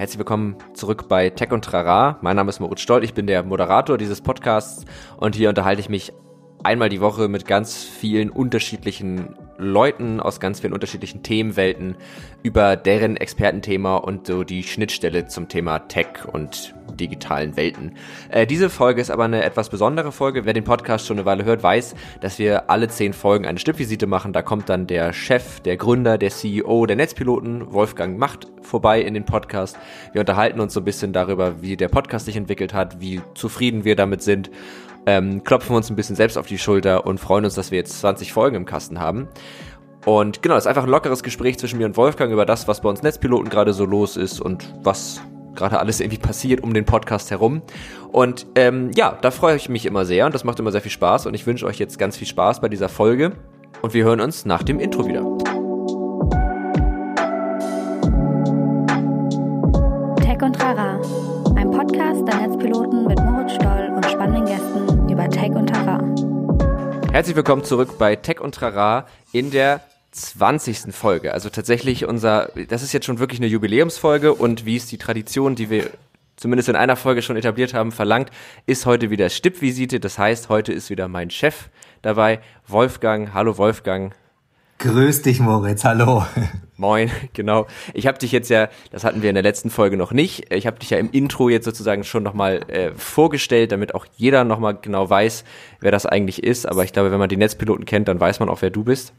Herzlich willkommen zurück bei Tech und Trara. Mein Name ist Moritz Stoll, ich bin der Moderator dieses Podcasts und hier unterhalte ich mich einmal die Woche mit ganz vielen unterschiedlichen Leuten aus ganz vielen unterschiedlichen Themenwelten über deren Expertenthema und so die Schnittstelle zum Thema Tech und digitalen Welten. Äh, diese Folge ist aber eine etwas besondere Folge. Wer den Podcast schon eine Weile hört, weiß, dass wir alle zehn Folgen eine Stippvisite machen. Da kommt dann der Chef, der Gründer, der CEO der Netzpiloten, Wolfgang Macht, vorbei in den Podcast. Wir unterhalten uns so ein bisschen darüber, wie der Podcast sich entwickelt hat, wie zufrieden wir damit sind ähm, klopfen uns ein bisschen selbst auf die Schulter und freuen uns, dass wir jetzt 20 Folgen im Kasten haben. Und genau, es ist einfach ein lockeres Gespräch zwischen mir und Wolfgang über das, was bei uns Netzpiloten gerade so los ist und was gerade alles irgendwie passiert um den Podcast herum. Und ähm, ja, da freue ich mich immer sehr und das macht immer sehr viel Spaß und ich wünsche euch jetzt ganz viel Spaß bei dieser Folge und wir hören uns nach dem Intro wieder. Tech und Rara, ein Podcast der Netzpiloten mit Über Tech und Trara. Herzlich willkommen zurück bei Tech und Trara in der 20. Folge. Also tatsächlich unser, das ist jetzt schon wirklich eine Jubiläumsfolge und wie es die Tradition, die wir zumindest in einer Folge schon etabliert haben, verlangt, ist heute wieder Stippvisite. Das heißt, heute ist wieder mein Chef dabei, Wolfgang. Hallo Wolfgang. Grüß dich, Moritz. Hallo. Moin, genau. Ich habe dich jetzt ja, das hatten wir in der letzten Folge noch nicht, ich habe dich ja im Intro jetzt sozusagen schon nochmal äh, vorgestellt, damit auch jeder nochmal genau weiß, wer das eigentlich ist. Aber ich glaube, wenn man die Netzpiloten kennt, dann weiß man auch, wer du bist.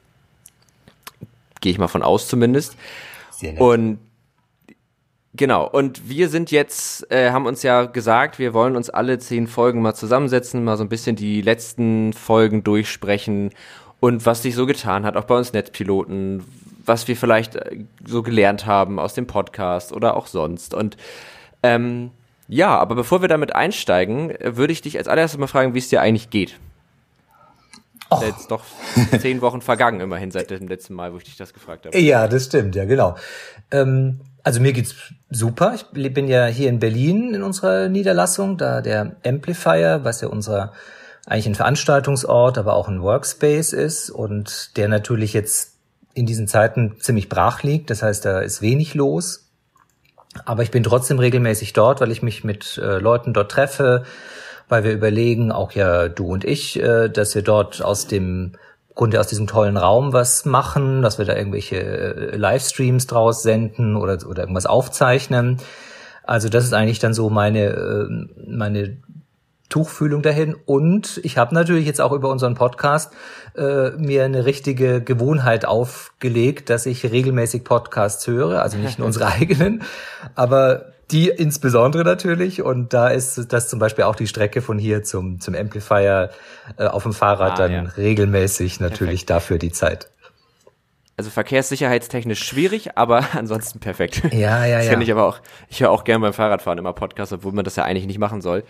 Gehe ich mal von aus zumindest. Sehr nett. Und Genau, und wir sind jetzt, äh, haben uns ja gesagt, wir wollen uns alle zehn Folgen mal zusammensetzen, mal so ein bisschen die letzten Folgen durchsprechen und was sich so getan hat, auch bei uns Netzpiloten, was wir vielleicht äh, so gelernt haben aus dem Podcast oder auch sonst. Und ähm, ja, aber bevor wir damit einsteigen, äh, würde ich dich als allererstes mal fragen, wie es dir eigentlich geht. Och. Jetzt doch zehn Wochen vergangen, immerhin seit dem letzten Mal, wo ich dich das gefragt habe. Ja, das stimmt, ja, genau. Ähm, also mir geht's super. Ich bin ja hier in Berlin in unserer Niederlassung, da der Amplifier, was ja unser eigentlich ein Veranstaltungsort, aber auch ein Workspace ist und der natürlich jetzt in diesen Zeiten ziemlich brach liegt. Das heißt, da ist wenig los. Aber ich bin trotzdem regelmäßig dort, weil ich mich mit äh, Leuten dort treffe, weil wir überlegen, auch ja du und ich, äh, dass wir dort aus dem Grunde aus diesem tollen Raum was machen, dass wir da irgendwelche äh, Livestreams draus senden oder, oder irgendwas aufzeichnen. Also das ist eigentlich dann so meine, äh, meine Tuchfühlung dahin. Und ich habe natürlich jetzt auch über unseren Podcast äh, mir eine richtige Gewohnheit aufgelegt, dass ich regelmäßig Podcasts höre, also nicht nur unsere eigenen, aber die insbesondere natürlich. Und da ist das zum Beispiel auch die Strecke von hier zum, zum Amplifier äh, auf dem Fahrrad ah, dann ja. regelmäßig natürlich perfekt. dafür die Zeit. Also verkehrssicherheitstechnisch schwierig, aber ansonsten perfekt. Ja, ja, das ja. Finde ich aber auch. Ich höre auch gerne beim Fahrradfahren immer Podcasts, obwohl man das ja eigentlich nicht machen soll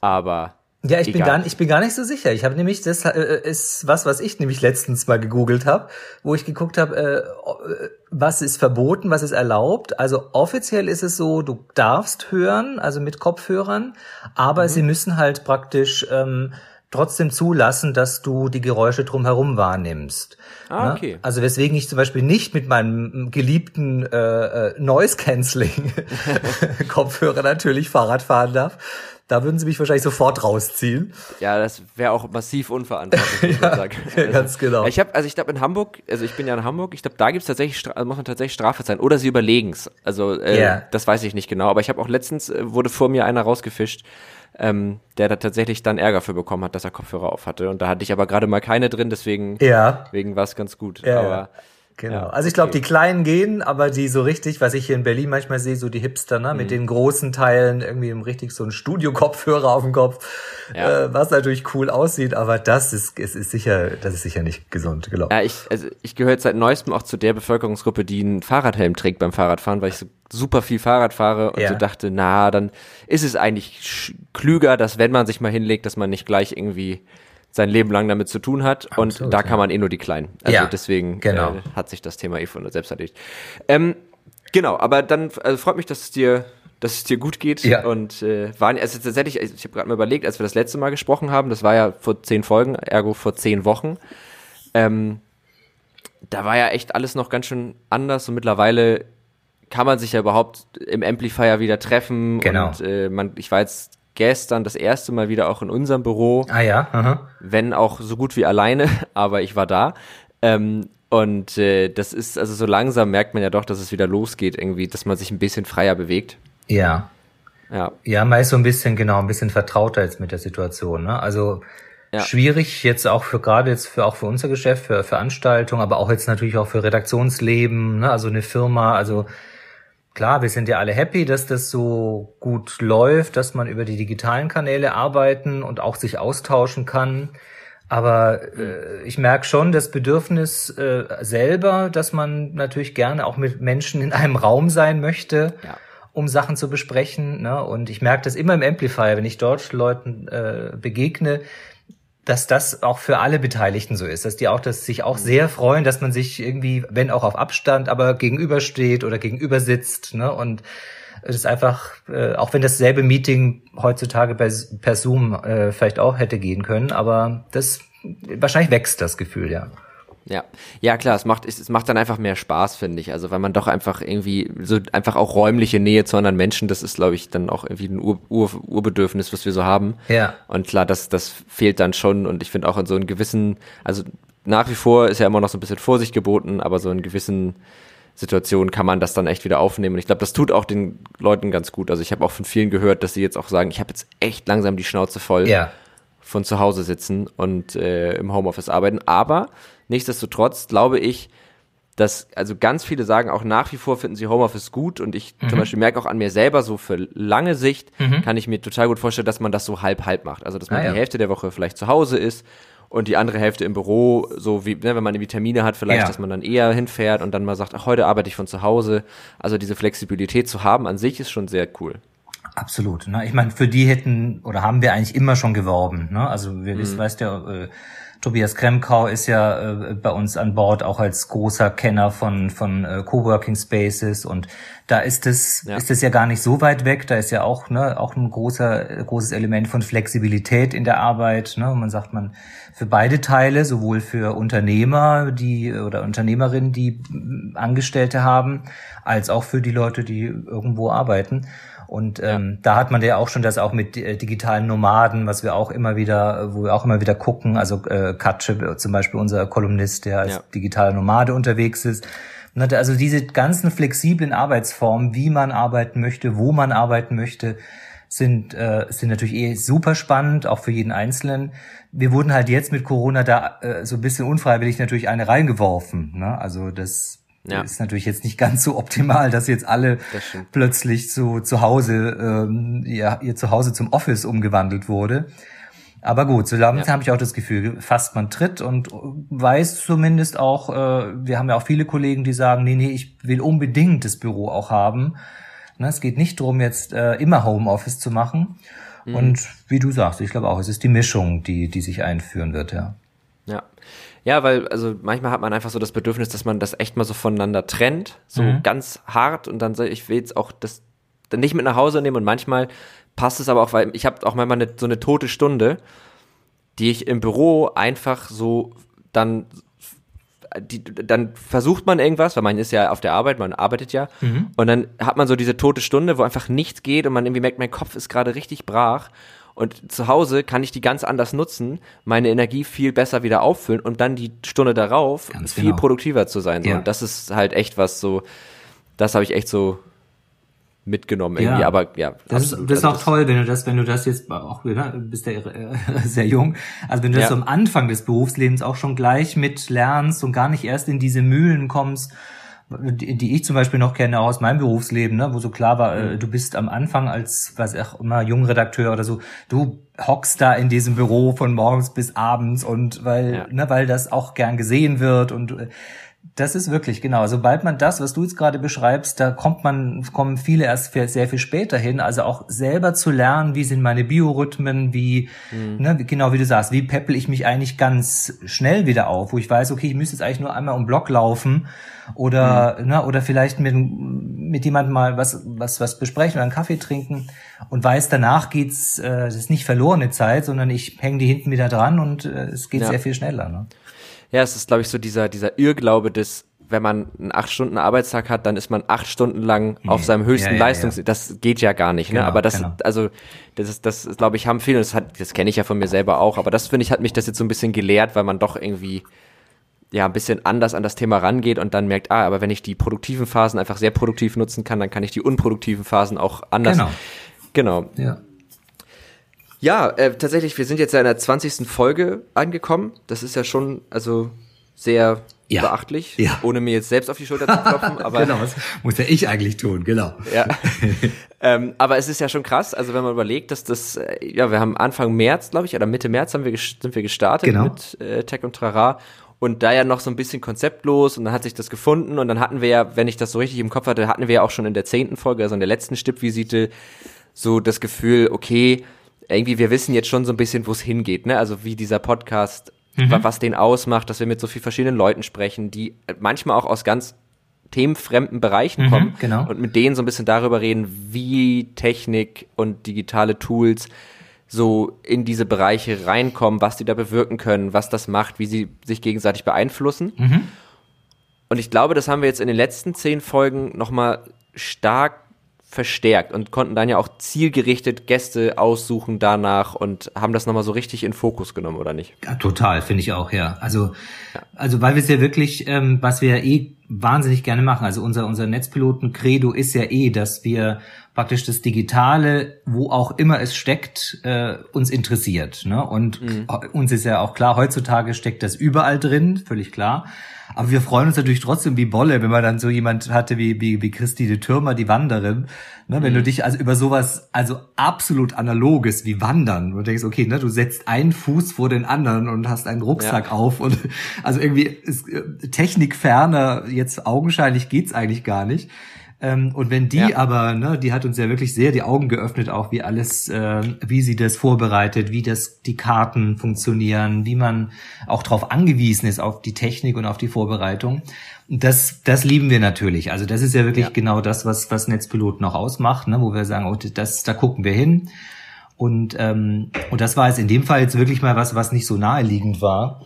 aber ja, ich bin gar, ich bin gar nicht so sicher. Ich habe nämlich das äh, ist was, was ich nämlich letztens mal gegoogelt habe, wo ich geguckt habe, äh, äh, was ist verboten, was ist erlaubt. Also offiziell ist es so, du darfst hören, also mit Kopfhörern, aber mhm. sie müssen halt praktisch ähm, trotzdem zulassen, dass du die Geräusche drumherum wahrnimmst. Ah, ne? okay. Also weswegen ich zum Beispiel nicht mit meinem geliebten äh, äh Noise Cancelling Kopfhörer natürlich Fahrrad fahren darf, da würden sie mich wahrscheinlich sofort rausziehen. Ja, das wäre auch massiv unverantwortlich, ja, sagen. Also, ganz genau. Ich habe, also ich glaube in Hamburg, also ich bin ja in Hamburg, ich glaube, da gibt's tatsächlich, also muss man tatsächlich Strafe sein. Oder sie überlegen's. Also äh, yeah. das weiß ich nicht genau. Aber ich habe auch letztens, äh, wurde vor mir einer rausgefischt, ähm, der da tatsächlich dann Ärger für bekommen hat, dass er Kopfhörer auf hatte. Und da hatte ich aber gerade mal keine drin, deswegen, ja. deswegen war es ganz gut. Ja, aber Genau. Ja, also ich glaube, die kleinen gehen, aber die so richtig, was ich hier in Berlin manchmal sehe, so die Hipster, ne, mhm. mit den großen Teilen, irgendwie richtig so ein Studio-Kopfhörer auf dem Kopf, ja. äh, was natürlich cool aussieht, aber das ist, es ist sicher, das ist sicher nicht gesund, genau. Ja, ich, also ich gehöre jetzt seit neuestem auch zu der Bevölkerungsgruppe, die einen Fahrradhelm trägt beim Fahrradfahren, weil ich so super viel Fahrrad fahre und so dachte, na, dann ist es eigentlich klüger, dass wenn man sich mal hinlegt, dass man nicht gleich irgendwie sein Leben lang damit zu tun hat Absolut, und da kann man eh nur die Kleinen. Also ja, deswegen genau. äh, hat sich das Thema eh von selbst erledigt. Ähm, genau, aber dann also freut mich, dass es dir dass es dir gut geht ja. und äh, waren also tatsächlich ich habe gerade mal überlegt, als wir das letzte Mal gesprochen haben, das war ja vor zehn Folgen, ergo vor zehn Wochen. Ähm, da war ja echt alles noch ganz schön anders und mittlerweile kann man sich ja überhaupt im Amplifier wieder treffen. Genau. Und äh, man, ich war jetzt gestern das erste Mal wieder auch in unserem Büro. Ah ja. Aha. Wenn auch so gut wie alleine, aber ich war da. Ähm, und äh, das ist, also so langsam merkt man ja doch, dass es wieder losgeht, irgendwie, dass man sich ein bisschen freier bewegt. Ja. Ja. Ja, man ist so ein bisschen, genau, ein bisschen vertrauter jetzt mit der Situation. Ne? Also Ja. schwierig jetzt auch für gerade jetzt für auch für unser Geschäft, für Veranstaltungen, aber auch jetzt natürlich auch für Redaktionsleben, ne? also eine Firma, also klar, wir sind ja alle happy, dass das so gut läuft, dass man über die digitalen Kanäle arbeiten und auch sich austauschen kann. Aber äh, ich merke schon das Bedürfnis äh, selber, dass man natürlich gerne auch mit Menschen in einem Raum sein möchte, Ja. um Sachen zu besprechen. Ne? Und ich merke das immer im Amplifier, wenn ich dort Leuten äh, begegne, dass das auch für alle Beteiligten so ist, dass die auch das sich auch sehr freuen, dass man sich irgendwie, wenn auch auf Abstand, aber gegenübersteht oder gegenüber sitzt, ne? Und es ist einfach, äh, auch wenn dasselbe Meeting heutzutage per, per Zoom äh, vielleicht auch hätte gehen können, aber das wahrscheinlich wächst das Gefühl, ja. Ja, ja klar, es macht es, es macht dann einfach mehr Spaß, finde ich. Also weil man doch einfach irgendwie so einfach auch räumliche Nähe zu anderen Menschen, das ist, glaube ich, dann auch irgendwie ein Ur, Ur, Urbedürfnis, was wir so haben. Ja. Und klar, das das fehlt dann schon. Und ich finde auch in so einem gewissen, also nach wie vor ist ja immer noch so ein bisschen Vorsicht geboten, aber so in gewissen Situationen kann man das dann echt wieder aufnehmen. Und ich glaube, das tut auch den Leuten ganz gut. Also ich habe auch von vielen gehört, dass sie jetzt auch sagen, ich habe jetzt echt langsam die Schnauze voll Ja. Von zu Hause sitzen und äh, im Homeoffice arbeiten. Aber nichtsdestotrotz glaube ich, dass, also ganz viele sagen auch nach wie vor finden sie Homeoffice gut und ich Mhm. zum Beispiel merke auch an mir selber so für lange Sicht kann ich mir total gut vorstellen, dass man das so halb-halb macht. Also dass man Ah, ja. die Hälfte der Woche vielleicht zu Hause ist und die andere Hälfte im Büro, so wie, ne, wenn man irgendwie Termine hat, vielleicht, Ja. dass man dann eher hinfährt und dann mal sagt, ach, heute arbeite ich von zu Hause. Also diese Flexibilität zu haben an sich ist schon sehr cool. Absolut. Ne? Ich meine, für die hätten oder haben wir eigentlich immer schon geworben. Ne? Also wir wissen, weißt ja, äh, Tobias Kremkau ist ja äh, bei uns an Bord auch als großer Kenner von von äh, Coworking Spaces und da ist es Ja. ist es ja gar nicht so weit weg. Da ist ja auch ne auch ein großer großes Element von Flexibilität in der Arbeit. Ne? Man sagt man für beide Teile, sowohl für Unternehmer, die oder Unternehmerinnen, die Angestellte haben, als auch für die Leute, die irgendwo arbeiten. Und ähm, da hat man ja auch schon das auch mit äh, digitalen Nomaden, was wir auch immer wieder, wo wir auch immer wieder gucken. Also äh, Katsche äh, zum Beispiel, unser Kolumnist, der als Ja. digitaler Nomade unterwegs ist. Und hat also diese ganzen flexiblen Arbeitsformen, wie man arbeiten möchte, wo man arbeiten möchte, sind, äh, sind natürlich eh super spannend, auch für jeden Einzelnen. Wir wurden halt jetzt mit Corona da äh, so ein bisschen unfreiwillig natürlich eine reingeworfen. Ne? Also das Ja. ist natürlich jetzt nicht ganz so optimal, dass jetzt alle Das plötzlich zu, zu Hause, ähm, ihr, ihr Zuhause zum Office umgewandelt wurde. Aber gut, so langsam Ja. habe ich auch das Gefühl, fast man tritt und weiß zumindest auch, äh, wir haben ja auch viele Kollegen, die sagen, nee, nee, ich will unbedingt das Büro auch haben. Ne, es geht nicht darum, jetzt äh, immer Homeoffice zu machen. Mhm. Und wie du sagst, ich glaube auch, es ist die Mischung, die, die sich einführen wird, ja. Ja. Ja, weil, also manchmal hat man einfach so das Bedürfnis, dass man das echt mal so voneinander trennt, so Mhm. ganz hart und dann ich, will jetzt auch das dann nicht mit nach Hause nehmen und manchmal passt es aber auch, weil ich habe auch manchmal eine, so eine tote Stunde, die ich im Büro einfach so dann die, dann versucht man irgendwas, weil man ist ja auf der Arbeit, man arbeitet ja, und dann hat man so diese tote Stunde, wo einfach nichts geht und man irgendwie merkt, mein Kopf ist gerade richtig brach. Und zu Hause kann ich die ganz anders nutzen, meine Energie viel besser wieder auffüllen und dann die Stunde darauf Ganz viel genau. produktiver zu sein. So. Ja. Und das ist halt echt was so, das habe ich echt so mitgenommen irgendwie, aber ja. Das ist, absolut. das ist Also auch toll, wenn du das, wenn du das jetzt auch, ne, du bist ja äh, sehr jung, also wenn du das Ja. so am Anfang des Berufslebens auch schon gleich mit lernst und gar nicht erst in diese Mühlen kommst, die, ich zum Beispiel noch kenne aus meinem Berufsleben, ne, wo so klar war, Mhm. äh, du bist am Anfang als, was ich auch immer, Jungredakteur oder so, du hockst da in diesem Büro von morgens bis abends und weil, Ja. ne, weil das auch gern gesehen wird und äh, das ist wirklich genau. Sobald man das, was du jetzt gerade beschreibst, da kommt man, kommen viele erst sehr viel später hin. Also auch selber zu lernen, wie sind meine Biorhythmen, wie, ne, wie- genau wie du sagst, wie peppel ich mich eigentlich ganz schnell wieder auf, wo ich weiß, okay, ich müsste jetzt eigentlich nur einmal um Block laufen oder, ne, oder vielleicht mit, mit jemandem mal was, was, was besprechen oder einen Kaffee trinken und weiß, danach geht's, äh, das ist nicht verlorene Zeit, sondern ich hänge die hinten wieder dran und äh, es geht Ja. sehr viel schneller. Ne? Ja, es ist, glaube ich, so dieser, dieser Irrglaube des wenn man einen acht Stunden Arbeitstag hat, dann ist man acht Stunden lang auf seinem höchsten Ja, ja, Leistungs, ja. das geht ja gar nicht, ne? Genau, Aber das, genau. also, das ist, das glaube ich, haben viele, das hat, das kenne ich ja von mir selber auch, aber das finde ich, hat mich das jetzt so ein bisschen gelehrt, weil man doch irgendwie, ja, ein bisschen anders an das Thema rangeht und dann merkt, ah, aber wenn ich die produktiven Phasen einfach sehr produktiv nutzen kann, dann kann ich die unproduktiven Phasen auch anders. Genau. Genau. Ja. Ja, äh, tatsächlich, wir sind jetzt ja in der 20. Folge angekommen. Das ist ja schon, also sehr Ja. beachtlich, Ja. ohne mir jetzt selbst auf die Schulter zu klopfen. Aber, genau, das muss ja ich eigentlich tun, genau. ja. ähm, aber es ist ja schon krass, also wenn man überlegt, dass das, äh, ja, wir haben Anfang März, glaube ich, oder Mitte März haben wir sind wir gestartet Genau. mit äh, Tech und Trara. Und da ja noch so ein bisschen konzeptlos und dann hat sich das gefunden und dann hatten wir ja, wenn ich das so richtig im Kopf hatte, hatten wir ja auch schon in der zehnten Folge, also in der letzten Stippvisite, so das Gefühl, okay, irgendwie wir wissen jetzt schon so ein bisschen, wo es hingeht, ne? Also wie dieser Podcast, wa- was den ausmacht, dass wir mit so vielen verschiedenen Leuten sprechen, die manchmal auch aus ganz themenfremden Bereichen kommen genau. und mit denen so ein bisschen darüber reden, wie Technik und digitale Tools so in diese Bereiche reinkommen, was die da bewirken können, was das macht, wie sie sich gegenseitig beeinflussen. Und ich glaube, das haben wir jetzt in den letzten zehn Folgen nochmal stark verstärkt und konnten dann ja auch zielgerichtet Gäste aussuchen danach und haben das nochmal so richtig in Fokus genommen, oder nicht? Ja, total, finde ich auch, ja. Also, also weil wir es ja wirklich, ähm, was wir ja eh wahnsinnig gerne machen, also unser, unser Netzpiloten-Credo ist ja eh, dass wir praktisch das Digitale, wo auch immer es steckt, äh, uns interessiert. Ne? Und uns ist ja auch klar, heutzutage steckt das überall drin, völlig klar. Aber wir freuen uns natürlich trotzdem wie Bolle, wenn man dann so jemand hatte wie, wie, wie Christine Türmer, die Wanderin. Ne, wenn du dich also über sowas, also absolut analoges wie Wandern, und denkst, okay, ne, du setzt einen Fuß vor den anderen und hast einen Rucksack Ja. auf und also irgendwie ist äh, technikferner, jetzt augenscheinlich geht's eigentlich gar nicht. Ähm, und wenn die Ja. aber, ne, die hat uns ja wirklich sehr die Augen geöffnet, auch wie alles, äh, wie sie das vorbereitet, wie das die Karten funktionieren, wie man auch darauf angewiesen ist auf die Technik und auf die Vorbereitung. Und das, das lieben wir natürlich. Also das ist ja wirklich Ja. genau das, was was Netzpiloten auch ausmacht, ne, wo wir sagen, oh, das, da gucken wir hin. Und ähm, und das war jetzt in dem Fall jetzt wirklich mal was, was nicht so naheliegend war.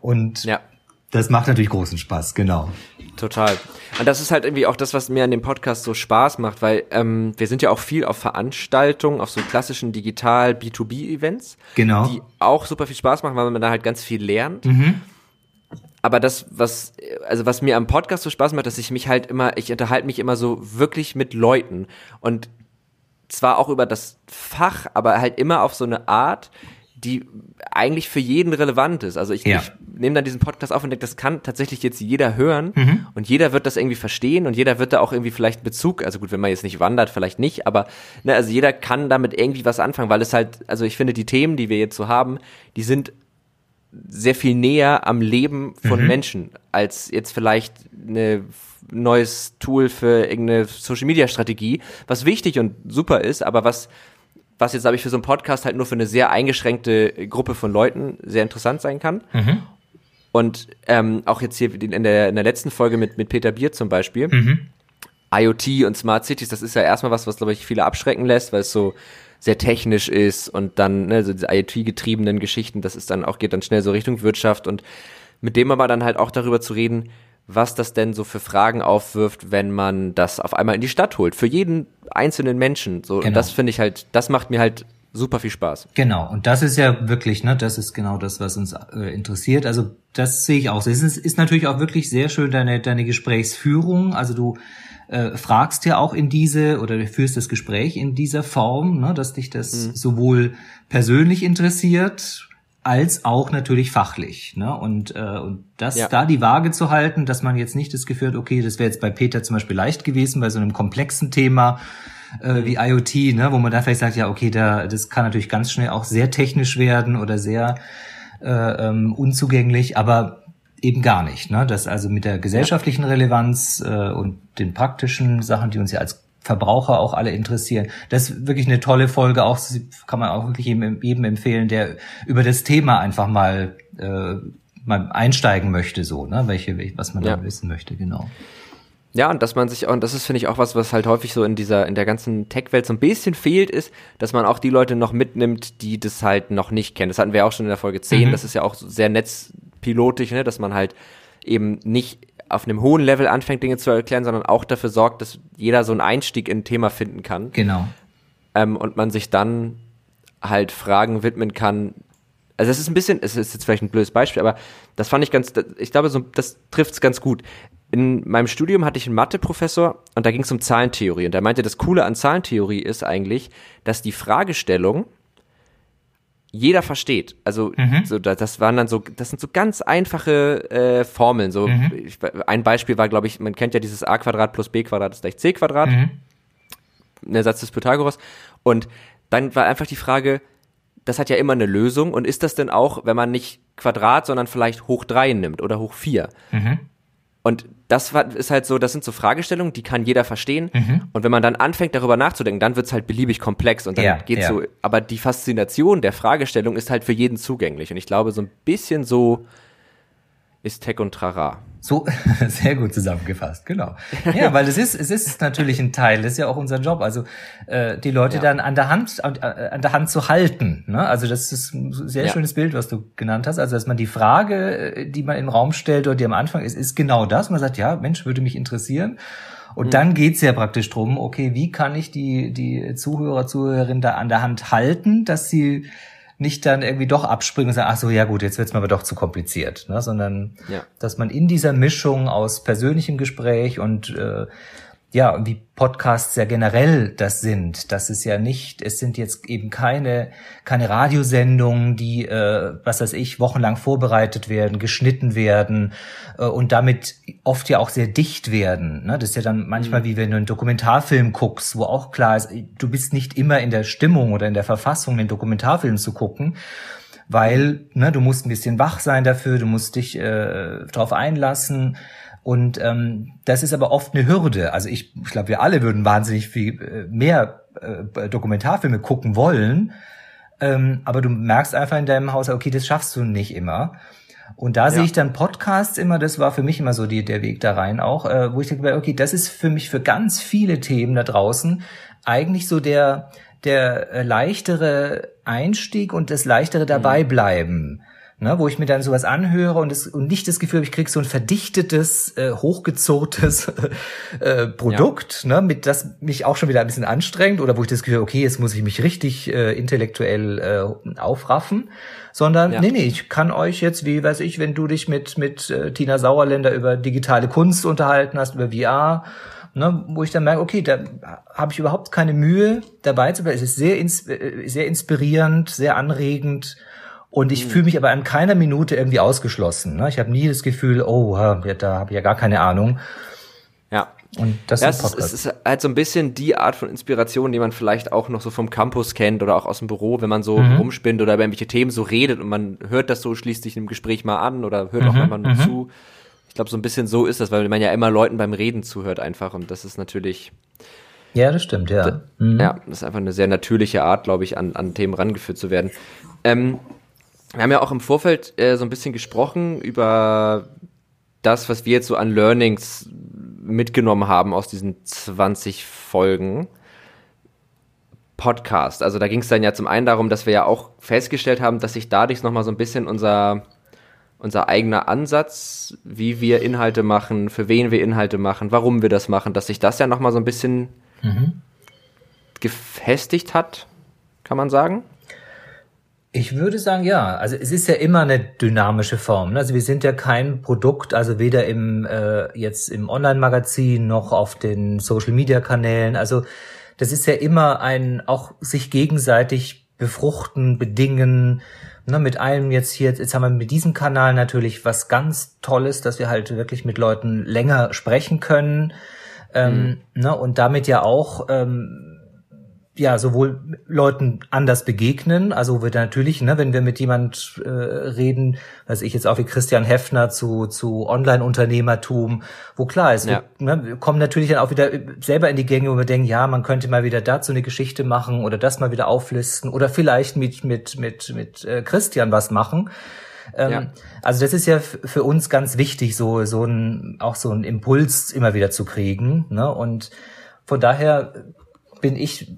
Und Ja. das macht natürlich großen Spaß, genau. Total. Und das ist halt irgendwie auch das, was mir an dem Podcast so Spaß macht, weil ähm, wir sind ja auch viel auf Veranstaltungen, auf so klassischen digital B2B-Events, Genau. die auch super viel Spaß machen, weil man da halt ganz viel lernt. Aber das, was, also was mir am Podcast so Spaß macht, dass ich mich halt immer, ich unterhalte mich immer so wirklich mit Leuten und zwar auch über das Fach, aber halt immer auf so eine Art, die eigentlich für jeden relevant ist. Also ich, Ja. ich nehme dann diesen Podcast auf und denke, das kann tatsächlich jetzt jeder hören und jeder wird das irgendwie verstehen und jeder wird da auch irgendwie vielleicht Bezug, also gut, wenn man jetzt nicht wandert, vielleicht nicht, aber ne, also jeder kann damit irgendwie was anfangen, weil es halt, also ich finde die Themen, die wir jetzt so haben, die sind sehr viel näher am Leben von Menschen als jetzt vielleicht eine neues Tool für irgendeine Social Media Strategie, was wichtig und super ist, aber was was jetzt glaube ich für so einen Podcast halt nur für eine sehr eingeschränkte Gruppe von Leuten sehr interessant sein kann. Und ähm, auch jetzt hier in der, in der letzten Folge mit, mit Peter Bier zum Beispiel, IoT und Smart Cities, das ist ja erstmal was, was glaube ich viele abschrecken lässt, weil es so sehr technisch ist und dann ne, so diese IoT-getriebenen Geschichten, das ist dann auch, geht dann schnell so Richtung Wirtschaft und mit dem aber dann halt auch darüber zu reden, was das denn so für Fragen aufwirft, wenn man das auf einmal in die Stadt holt. Für jeden einzelnen Menschen. So, und Genau. das finde ich halt, das macht mir halt super viel Spaß. Genau, und das ist ja wirklich, ne, das ist genau das, was uns äh, interessiert. Also das sehe ich auch. Es ist, ist natürlich auch wirklich sehr schön deine, deine Gesprächsführung. Also du äh, fragst ja auch in diese oder du führst das Gespräch in dieser Form, ne, dass dich das sowohl persönlich interessiert als auch natürlich fachlich. Ne? Und, äh, und das Ja. da die Waage zu halten, dass man jetzt nicht das Gefühl hat, okay, das wäre jetzt bei Peter zum Beispiel leicht gewesen, bei so einem komplexen Thema äh, wie IoT, ne, wo man da vielleicht sagt, ja, okay, da, das kann natürlich ganz schnell auch sehr technisch werden oder sehr äh, ähm, unzugänglich, aber eben gar nicht. Ne? Das also mit der gesellschaftlichen Relevanz äh, und den praktischen Sachen, die uns ja als Verbraucher auch alle interessieren. Das ist wirklich eine tolle Folge, auch kann man auch wirklich jedem, jedem empfehlen, der über das Thema einfach mal, äh, mal einsteigen möchte, so, ne? Welche, was man Ja. da wissen möchte, genau. Ja, und dass man sich auch, und das ist, finde ich, auch was, was halt häufig so in dieser, in der ganzen Tech-Welt so ein bisschen fehlt, ist, dass man auch die Leute noch mitnimmt, die das halt noch nicht kennen. Das hatten wir auch schon in der Folge 10, Mhm. das ist ja auch sehr netzpilotisch, ne, dass man halt eben nicht auf einem hohen Level anfängt, Dinge zu erklären, sondern auch dafür sorgt, dass jeder so einen Einstieg in ein Thema finden kann. Genau. Ähm, und man sich dann halt Fragen widmen kann. Also es ist ein bisschen, es ist jetzt vielleicht ein blödes Beispiel, aber das fand ich ganz, ich glaube, so, das trifft es ganz gut. In meinem Studium hatte ich einen Mathe-Professor und da ging es um Zahlentheorie. Und er meinte, das Coole an Zahlentheorie ist eigentlich, dass die Fragestellung jeder versteht. Also mhm. so, das waren dann so, das sind so ganz einfache äh, Formeln. So mhm. ich, ein Beispiel war, glaube ich, man kennt ja dieses a Quadrat plus b Quadrat ist gleich c Quadrat. Mhm. Der Satz des Pythagoras. Und dann war einfach die Frage, das hat ja immer eine Lösung. Und ist das denn auch, wenn man nicht Quadrat, sondern vielleicht hoch drei nimmt oder hoch vier? Mhm. Und das war, ist halt so, das sind so Fragestellungen, die kann jeder verstehen. Mhm. Und wenn man dann anfängt, darüber nachzudenken, dann wird's halt beliebig komplex und dann ja, geht's ja. so, aber die Faszination der Fragestellung ist halt für jeden zugänglich. Und ich glaube, so ein bisschen so ist Tech und Trara. So, sehr gut zusammengefasst, genau. Ja, weil es ist, es ist natürlich ein Teil, das ist ja auch unser Job, also äh, die Leute ja. dann an der Hand, an, äh, an, der Hand zu halten. Ne? Also das ist ein sehr ja. schönes Bild, was du genannt hast. Also dass man die Frage, äh, die man im Raum stellt oder die am Anfang ist, ist genau das. Man sagt, ja, Mensch, würde mich interessieren. Und mhm. dann geht's ja praktisch drum, okay, wie kann ich die, die Zuhörer, Zuhörerin da an der Hand halten, dass sie nicht dann irgendwie doch abspringen und sagen, ach so, ja gut, jetzt wird's mir aber doch zu kompliziert, ne? sondern ja. dass man in dieser Mischung aus persönlichem Gespräch und äh, ja, wie Podcasts ja generell das sind. Das ist ja nicht, es sind jetzt eben keine, keine Radiosendungen, die, äh, was weiß ich, wochenlang vorbereitet werden, geschnitten werden äh, und damit oft ja auch sehr dicht werden. Ne? Das ist ja dann manchmal mhm. wie wenn du einen Dokumentarfilm guckst, wo auch klar ist, du bist nicht immer in der Stimmung oder in der Verfassung, den Dokumentarfilm zu gucken weil ne, du musst ein bisschen wach sein dafür, du musst dich äh, darauf einlassen und ähm, das ist aber oft eine Hürde. Also ich, ich glaube, wir alle würden wahnsinnig viel äh, mehr äh, Dokumentarfilme gucken wollen. Ähm, aber du merkst einfach in deinem Haus, okay, das schaffst du nicht immer. Und da ja. sehe ich dann Podcasts immer, das war für mich immer so die, der Weg da rein auch, äh, wo ich denke, okay, das ist für mich für ganz viele Themen da draußen eigentlich so der, der äh, leichtere Einstieg und das leichtere mhm. Dabeibleiben ne, wo ich mir dann sowas anhöre und, das, und nicht das Gefühl habe, ich krieg so ein verdichtetes, äh, hochgezogtes äh, Produkt, ja. ne, mit das mich auch schon wieder ein bisschen anstrengt oder wo ich das Gefühl, okay, jetzt muss ich mich richtig äh, intellektuell äh, aufraffen, sondern ja. nee, nee, ich kann euch jetzt, wie weiß ich, wenn du dich mit mit äh, Tina Sauerländer über digitale Kunst unterhalten hast, über VR, ne, wo ich dann merke, okay, da habe ich überhaupt keine Mühe dabei zu bleiben. Es ist sehr, ins, äh, sehr inspirierend, sehr anregend und ich mhm. fühle mich aber an keiner Minute irgendwie ausgeschlossen. Ne? Ich habe nie das Gefühl, oh, da habe ich ja gar keine Ahnung. Ja. Und das ja, ist, es ist halt so ein bisschen die Art von Inspiration, die man vielleicht auch noch so vom Campus kennt oder auch aus dem Büro, wenn man so mhm. rumspinnt oder über irgendwelche Themen so redet und man hört das so, schließt sich im Gespräch mal an oder hört mhm. auch nur mhm. zu. Ich glaube, so ein bisschen so ist das, weil man ja immer Leuten beim Reden zuhört einfach und das ist natürlich. Ja, das stimmt, ja. Mhm. Ja, das ist einfach eine sehr natürliche Art, glaube ich, an, an Themen rangeführt zu werden. Ähm, wir haben ja auch im Vorfeld äh, so ein bisschen gesprochen über das, was wir jetzt so an Learnings mitgenommen haben aus diesen 20 Folgen Podcast. Also da ging es dann ja zum einen darum, dass wir ja auch festgestellt haben, dass sich dadurch nochmal so ein bisschen unser, unser eigener Ansatz, wie wir Inhalte machen, für wen wir Inhalte machen, warum wir das machen, dass sich das ja nochmal so ein bisschen mhm. gefestigt hat, kann man sagen. Ich würde sagen, ja. Also es ist ja immer eine dynamische Form. Ne? Also wir sind ja kein Produkt, also weder im äh, jetzt im Online-Magazin noch auf den Social-Media-Kanälen. Also das ist ja immer ein auch sich gegenseitig befruchten, bedingen. Ne, mit einem jetzt hier, jetzt haben wir mit diesem Kanal natürlich was ganz Tolles, dass wir halt wirklich mit Leuten länger sprechen können. Ähm, mhm. ne, und damit ja auch ähm, ja sowohl Leuten anders begegnen, also wird natürlich, ne, wenn wir mit jemand äh, reden, weiß ich jetzt auch wie Christian Heffner zu zu Online-Unternehmertum, wo klar ist, ja. wo, ne, wir kommen natürlich dann auch wieder selber in die Gänge, wo wir denken, ja, man könnte mal wieder dazu eine Geschichte machen oder das mal wieder auflisten oder vielleicht mit mit mit mit äh, Christian was machen. Ähm, ja. Also das ist ja für uns ganz wichtig, so so ein auch so ein Impuls immer wieder zu kriegen, ne? Und von daher bin ich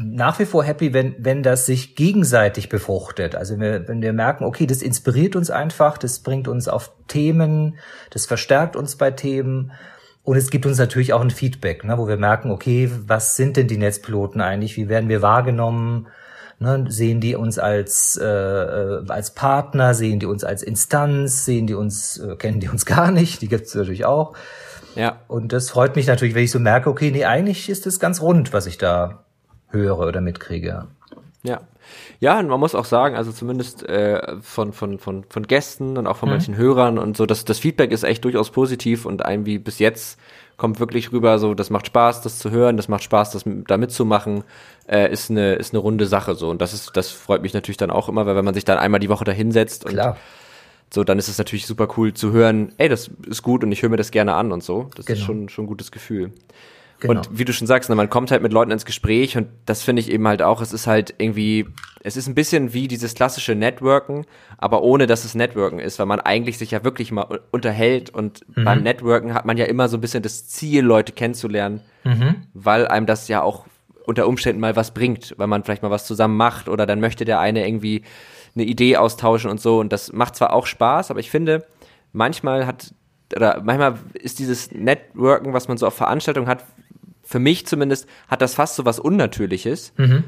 nach wie vor happy, wenn, wenn das sich gegenseitig befruchtet. Also wir, wenn wir merken, okay, das inspiriert uns einfach, das bringt uns auf Themen, das verstärkt uns bei Themen. Und es gibt uns natürlich auch ein Feedback, ne, wo wir merken, okay, was sind denn die Netzpiloten eigentlich? Wie werden wir wahrgenommen? Ne, sehen die uns als äh, als Partner, sehen die uns als Instanz, sehen die uns, äh, kennen die uns gar nicht, die gibt es natürlich auch. Ja. Und das freut mich natürlich, wenn ich so merke, okay, nee, eigentlich ist es ganz rund, was ich da höre oder mitkriege. Ja. Ja, und man muss auch sagen, also zumindest äh, von, von, von, von Gästen und auch von mhm. manchen Hörern und so, das, das Feedback ist echt durchaus positiv und einem wie bis jetzt kommt wirklich rüber, so, das macht Spaß, das zu hören, das macht Spaß, das da mitzumachen, äh, ist eine, ist eine runde Sache, so. Und das ist, das freut mich natürlich dann auch immer, weil wenn man sich dann einmal die Woche da hinsetzt und Klar. so, dann ist es natürlich super cool zu hören, ey, das ist gut und ich höre mir das gerne an und so. Das genau. ist schon, schon ein gutes Gefühl. Genau. Und wie du schon sagst, ne, man kommt halt mit Leuten ins Gespräch und das finde ich eben halt auch, es ist halt irgendwie, es ist ein bisschen wie dieses klassische Networken, aber ohne dass es Networken ist, weil man eigentlich sich ja wirklich mal unterhält und mhm. beim Networken hat man ja immer so ein bisschen das Ziel, Leute kennenzulernen, mhm. weil einem das ja auch unter Umständen mal was bringt, weil man vielleicht mal was zusammen macht oder dann möchte der eine irgendwie eine Idee austauschen und so und das macht zwar auch Spaß, aber ich finde, manchmal hat oder manchmal ist dieses Networken, was man so auf Veranstaltungen hat, für mich zumindest hat das fast so was Unnatürliches. Mhm.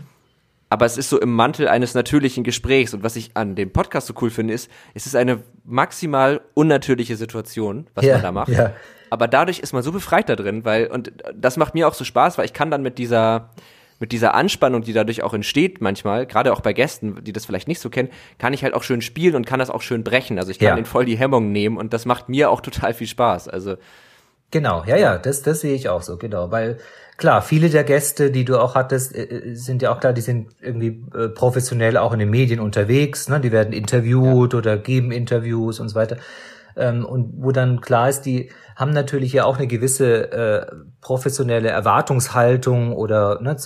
Aber es ist so im Mantel eines natürlichen Gesprächs. Und was ich an dem Podcast so cool finde, ist, es ist eine maximal unnatürliche Situation, was ja, man da macht. Ja. Aber dadurch ist man so befreit da drin, weil, und das macht mir auch so Spaß, weil ich kann dann mit dieser, mit dieser Anspannung, die dadurch auch entsteht manchmal, gerade auch bei Gästen, die das vielleicht nicht so kennen, kann ich halt auch schön spielen und kann das auch schön brechen. Also ich kann ja. den voll die Hemmung nehmen und das macht mir auch total viel Spaß. Also Genau, ja, ja, das, das sehe ich auch so, genau, weil klar, viele der Gäste, die du auch hattest, äh, äh, sind ja auch klar, die sind irgendwie äh, professionell auch in den Medien unterwegs, ne? die werden interviewt ja. oder geben Interviews und so weiter. Ähm, und wo dann klar ist, die haben natürlich ja auch eine gewisse äh, professionelle Erwartungshaltung oder ne,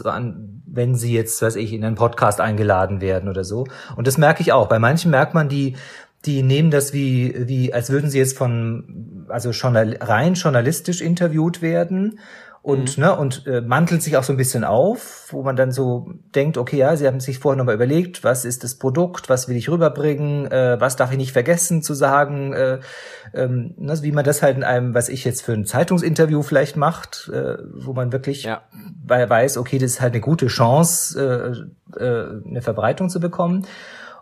wenn sie jetzt, weiß ich, in einen Podcast eingeladen werden oder so. Und das merke ich auch. Bei manchen merkt man, die die nehmen das wie, wie, als würden sie jetzt von, also schon rein journalistisch interviewt werden und, mhm. ne, und äh, mantelt sich auch so ein bisschen auf, wo man dann so denkt, okay, ja, sie haben sich vorher nochmal überlegt, was ist das Produkt, was will ich rüberbringen, äh, was darf ich nicht vergessen zu sagen, äh, ähm, ne, wie man das halt in einem, was ich jetzt für ein Zeitungsinterview vielleicht macht, äh, wo man wirklich ja. weiß, okay, das ist halt eine gute Chance, äh, äh, eine Verbreitung zu bekommen.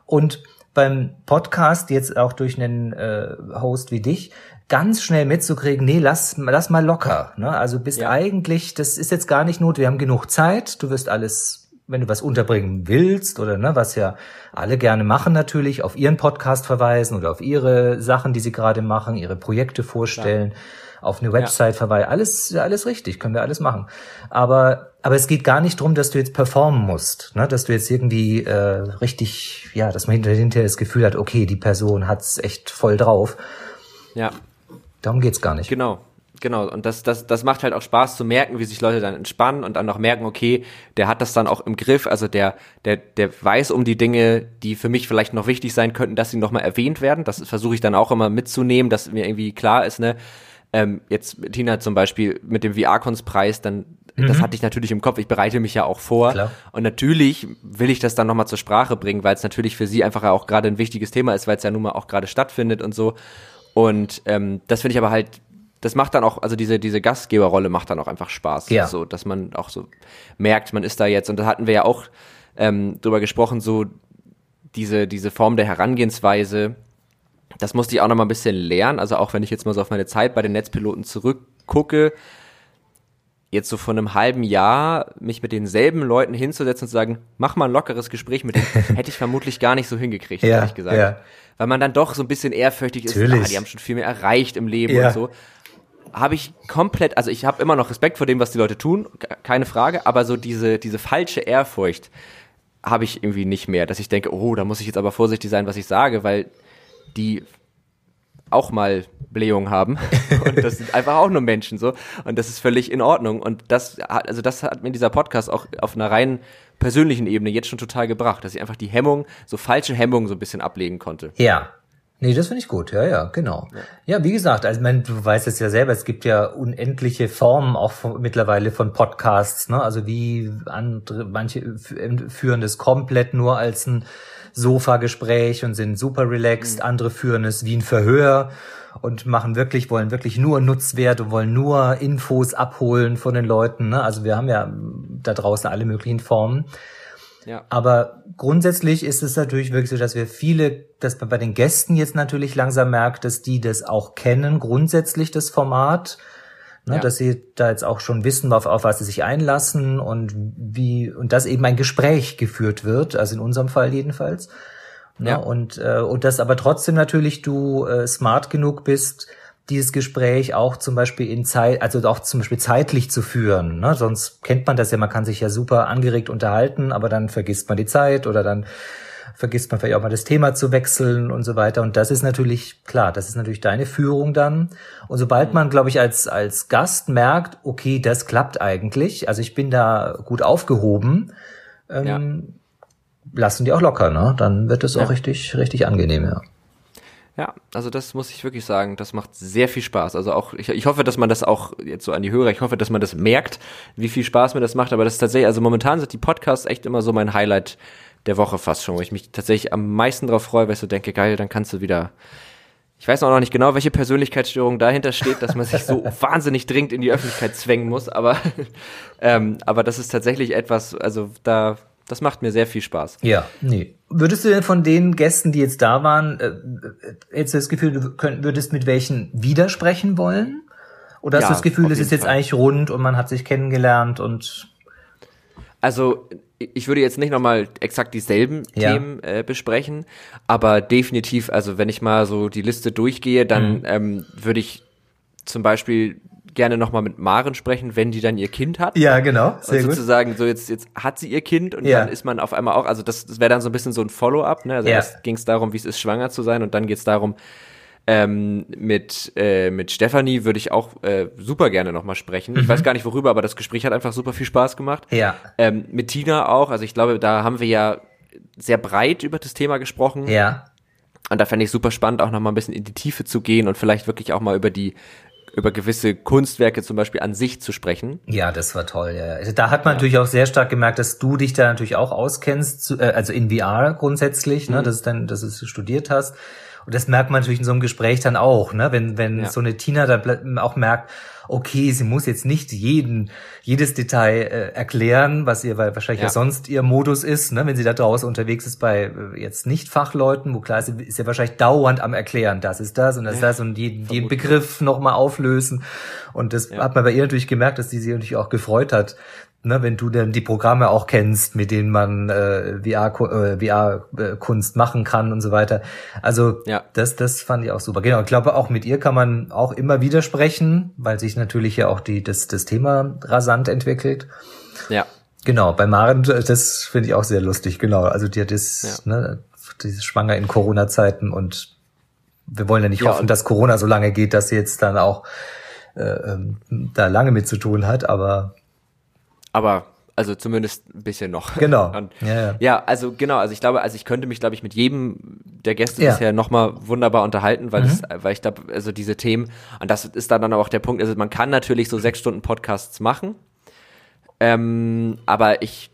Und beim Podcast jetzt auch durch einen äh, Host wie dich ganz schnell mitzukriegen, nee, lass, lass mal locker. Ne? Also bist ja. eigentlich, das ist jetzt gar nicht not, wir haben genug Zeit, du wirst alles, wenn du was unterbringen willst oder ne, was ja alle gerne machen natürlich, auf ihren Podcast verweisen oder auf ihre Sachen, die sie gerade machen, ihre Projekte vorstellen. Ja auf eine Website ja. verweisen. Alles, alles richtig, können wir alles machen. Aber, aber es geht gar nicht drum, dass du jetzt performen musst, ne? dass du jetzt irgendwie äh, richtig, ja, dass man hinterher das Gefühl hat, okay, die Person hat's echt voll drauf. Ja. Darum geht's gar nicht. Genau. Genau, und das, das, das macht halt auch Spaß zu merken, wie sich Leute dann entspannen und dann auch merken, okay, der hat das dann auch im Griff, also der, der, der weiß um die Dinge, die für mich vielleicht noch wichtig sein könnten, dass sie nochmal erwähnt werden. Das versuche ich dann auch immer mitzunehmen, dass mir irgendwie klar ist, ne, ähm, jetzt Tina zum Beispiel mit dem VR-Cons-Preis, dann mhm. das hatte ich natürlich im Kopf. Ich bereite mich ja auch vor Klar. und natürlich will ich das dann nochmal zur Sprache bringen, weil es natürlich für sie einfach auch gerade ein wichtiges Thema ist, weil es ja nun mal auch gerade stattfindet und so. Und ähm, das finde ich aber halt das macht dann auch, also diese, diese Gastgeberrolle macht dann auch einfach Spaß. Ja. So, dass man auch so merkt, man ist da jetzt, und da hatten wir ja auch ähm, drüber gesprochen, so diese, diese Form der Herangehensweise, das musste ich auch noch mal ein bisschen lernen. Also auch wenn ich jetzt mal so auf meine Zeit bei den Netzpiloten zurückgucke, jetzt so von einem halben Jahr mich mit denselben Leuten hinzusetzen und zu sagen, mach mal ein lockeres Gespräch mit denen, hätte ich vermutlich gar nicht so hingekriegt, ja, ehrlich gesagt. Ja. Weil man dann doch so ein bisschen ehrfürchtig ist, ah, die haben schon viel mehr erreicht im Leben ja. und so. Habe ich komplett, also ich habe immer noch Respekt vor dem, was die Leute tun, keine Frage, aber so diese, diese falsche Ehrfurcht habe ich irgendwie nicht mehr, dass ich denke, oh, da muss ich jetzt aber vorsichtig sein, was ich sage, weil die auch mal Blähungen haben und das sind einfach auch nur Menschen so und das ist völlig in Ordnung und das hat, also das hat mir dieser Podcast auch auf einer rein persönlichen Ebene jetzt schon total gebracht, dass ich einfach die Hemmung, so falsche Hemmungen so ein bisschen ablegen konnte. Ja. Nee, das finde ich gut, ja, ja, genau. Ja, ja wie gesagt, also meine, du weißt es ja selber, es gibt ja unendliche Formen auch von, mittlerweile von Podcasts, ne? Also wie andere, manche führen das komplett nur als ein Sofa-Gespräch und sind super relaxed, mhm. andere führen es wie ein Verhör und machen wirklich, wollen wirklich nur Nutzwert und wollen nur Infos abholen von den Leuten. Ne? Also wir haben ja da draußen alle möglichen Formen. Ja. Aber grundsätzlich ist es natürlich wirklich so, dass wir viele, dass man bei den Gästen jetzt natürlich langsam merkt, dass die das auch kennen, grundsätzlich das Format. Ne, ja. dass sie da jetzt auch schon wissen, auf, auf was sie sich einlassen und wie und dass eben ein Gespräch geführt wird, also in unserem Fall jedenfalls. Ne, ja. Und äh, und dass aber trotzdem natürlich du äh, smart genug bist, dieses Gespräch auch zum Beispiel in Zeit, also auch zum Beispiel zeitlich zu führen. Ne? Sonst kennt man das ja, man kann sich ja super angeregt unterhalten, aber dann vergisst man die Zeit oder dann vergisst man vielleicht auch mal das Thema zu wechseln und so weiter. Und das ist natürlich klar, das ist natürlich deine Führung dann. Und sobald mhm. man, glaube ich, als, als Gast merkt, okay, das klappt eigentlich, also ich bin da gut aufgehoben, ähm, ja. lassen die auch locker, ne? Dann wird es ja. auch richtig, richtig angenehm, ja. Ja, also das muss ich wirklich sagen, das macht sehr viel Spaß. Also auch, ich, ich hoffe, dass man das auch jetzt so an die Hörer, ich hoffe, dass man das merkt, wie viel Spaß mir das macht. Aber das ist tatsächlich, also momentan sind die Podcasts echt immer so mein Highlight der Woche fast schon, wo ich mich tatsächlich am meisten drauf freue, weil ich so denke, geil, dann kannst du wieder. Ich weiß auch noch nicht genau, welche Persönlichkeitsstörung dahinter steht, dass man sich so wahnsinnig dringend in die Öffentlichkeit zwängen muss, aber, ähm, aber das ist tatsächlich etwas, also da das macht mir sehr viel Spaß. Ja, nee. Würdest du denn von den Gästen, die jetzt da waren, äh, jetzt das Gefühl, du könnt, würdest mit welchen widersprechen wollen? Oder hast ja, du das Gefühl, es ist jetzt Fall. eigentlich rund und man hat sich kennengelernt und also ich würde jetzt nicht nochmal exakt dieselben ja. Themen äh, besprechen, aber definitiv, also wenn ich mal so die Liste durchgehe, dann mhm. ähm, würde ich zum Beispiel gerne nochmal mit Maren sprechen, wenn die dann ihr Kind hat. Ja, genau. Sehr und sozusagen, gut. so jetzt, jetzt hat sie ihr Kind und ja. dann ist man auf einmal auch, also das, das wäre dann so ein bisschen so ein Follow-up, ne? Also ja. erst ging es darum, wie es ist, schwanger zu sein und dann geht es darum, ähm, mit, äh, mit Stefanie würde ich auch äh, super gerne nochmal sprechen. Mhm. Ich weiß gar nicht worüber, aber das Gespräch hat einfach super viel Spaß gemacht. Ja. Ähm, mit Tina auch, also ich glaube, da haben wir ja sehr breit über das Thema gesprochen. Ja. Und da fände ich super spannend, auch nochmal ein bisschen in die Tiefe zu gehen und vielleicht wirklich auch mal über die über gewisse Kunstwerke zum Beispiel an sich zu sprechen. Ja, das war toll. Ja. Also da hat man ja. natürlich auch sehr stark gemerkt, dass du dich da natürlich auch auskennst, äh, also in VR grundsätzlich, ne, mhm. dass, es dann, dass du studiert hast. Und das merkt man natürlich in so einem Gespräch dann auch, ne? wenn, wenn ja. so eine Tina dann auch merkt, okay, sie muss jetzt nicht jeden, jedes Detail äh, erklären, was ihr weil wahrscheinlich ja. ja. sonst ihr Modus ist, ne? wenn sie da draußen unterwegs ist bei äh, jetzt nicht Fachleuten, wo klar ist, ist ja wahrscheinlich dauernd am erklären, das ist das und das ist das und jeden, jeden Begriff nochmal auflösen. Und das ja. hat man bei ihr natürlich gemerkt, dass die sich natürlich auch gefreut hat, ne, wenn du denn die Programme auch kennst, mit denen man äh, VR, äh, VR äh, Kunst machen kann und so weiter. Also ja. das, das fand ich auch super. Genau, ich glaube auch mit ihr kann man auch immer wieder sprechen, weil sich natürlich ja auch die das das Thema rasant entwickelt. Ja. Genau, bei Maren, das finde ich auch sehr lustig. Genau, also die hat das, ja. ne, dieses Schwanger in Corona-Zeiten und wir wollen ja nicht ja, hoffen, dass Corona so lange geht, dass sie jetzt dann auch äh, ähm, da lange mit zu tun hat, aber aber also zumindest ein bisschen noch. Genau. Und, ja, ja. ja, also genau, also ich glaube, also ich könnte mich, glaube ich, mit jedem der Gäste ja. bisher nochmal wunderbar unterhalten, weil, mhm. das, weil ich glaube, also diese Themen, und das ist dann, dann auch der Punkt, also man kann natürlich so sechs Stunden Podcasts machen, ähm, aber ich,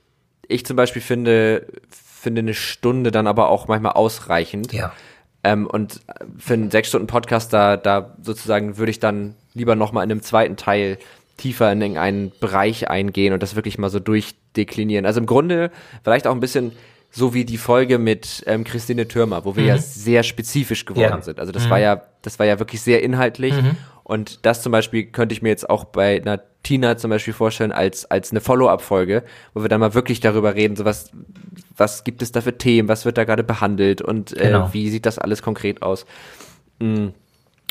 ich zum Beispiel finde, finde eine Stunde dann aber auch manchmal ausreichend. Ja. Ähm, und für einen sechs Stunden Podcast, da, da sozusagen würde ich dann lieber nochmal in einem zweiten Teil tiefer in einen Bereich eingehen und das wirklich mal so durchdeklinieren. Also im Grunde vielleicht auch ein bisschen so wie die Folge mit ähm, Christine Türmer, wo wir mhm. ja sehr spezifisch geworden ja. sind. Also das mhm. war ja, das war ja wirklich sehr inhaltlich. Mhm. Und das zum Beispiel könnte ich mir jetzt auch bei einer Tina zum Beispiel vorstellen als, als eine Follow-up-Folge, wo wir dann mal wirklich darüber reden, so was, was gibt es da für Themen, was wird da gerade behandelt und äh, genau. wie sieht das alles konkret aus. Mhm.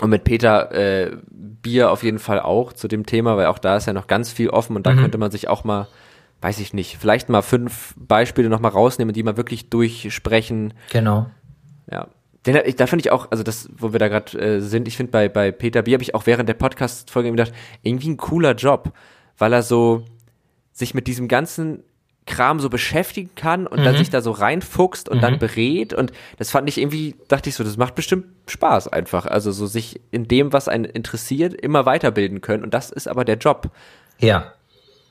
Und mit Peter äh, Bier auf jeden Fall auch zu dem Thema, weil auch da ist ja noch ganz viel offen und da mhm. könnte man sich auch mal, weiß ich nicht, vielleicht mal fünf Beispiele nochmal rausnehmen, die mal wirklich durchsprechen. Genau. Ja. Den, ich, da finde ich auch, also das, wo wir da gerade äh, sind, ich finde bei, bei Peter Bier habe ich auch während der Podcast-Folge gedacht, irgendwie ein cooler Job, weil er so sich mit diesem ganzen Kram so beschäftigen kann und mhm. dann sich da so reinfuchst und mhm. dann berät und das fand ich irgendwie, dachte ich so, das macht bestimmt Spaß einfach. Also so sich in dem, was einen interessiert, immer weiterbilden können und das ist aber der Job. Ja.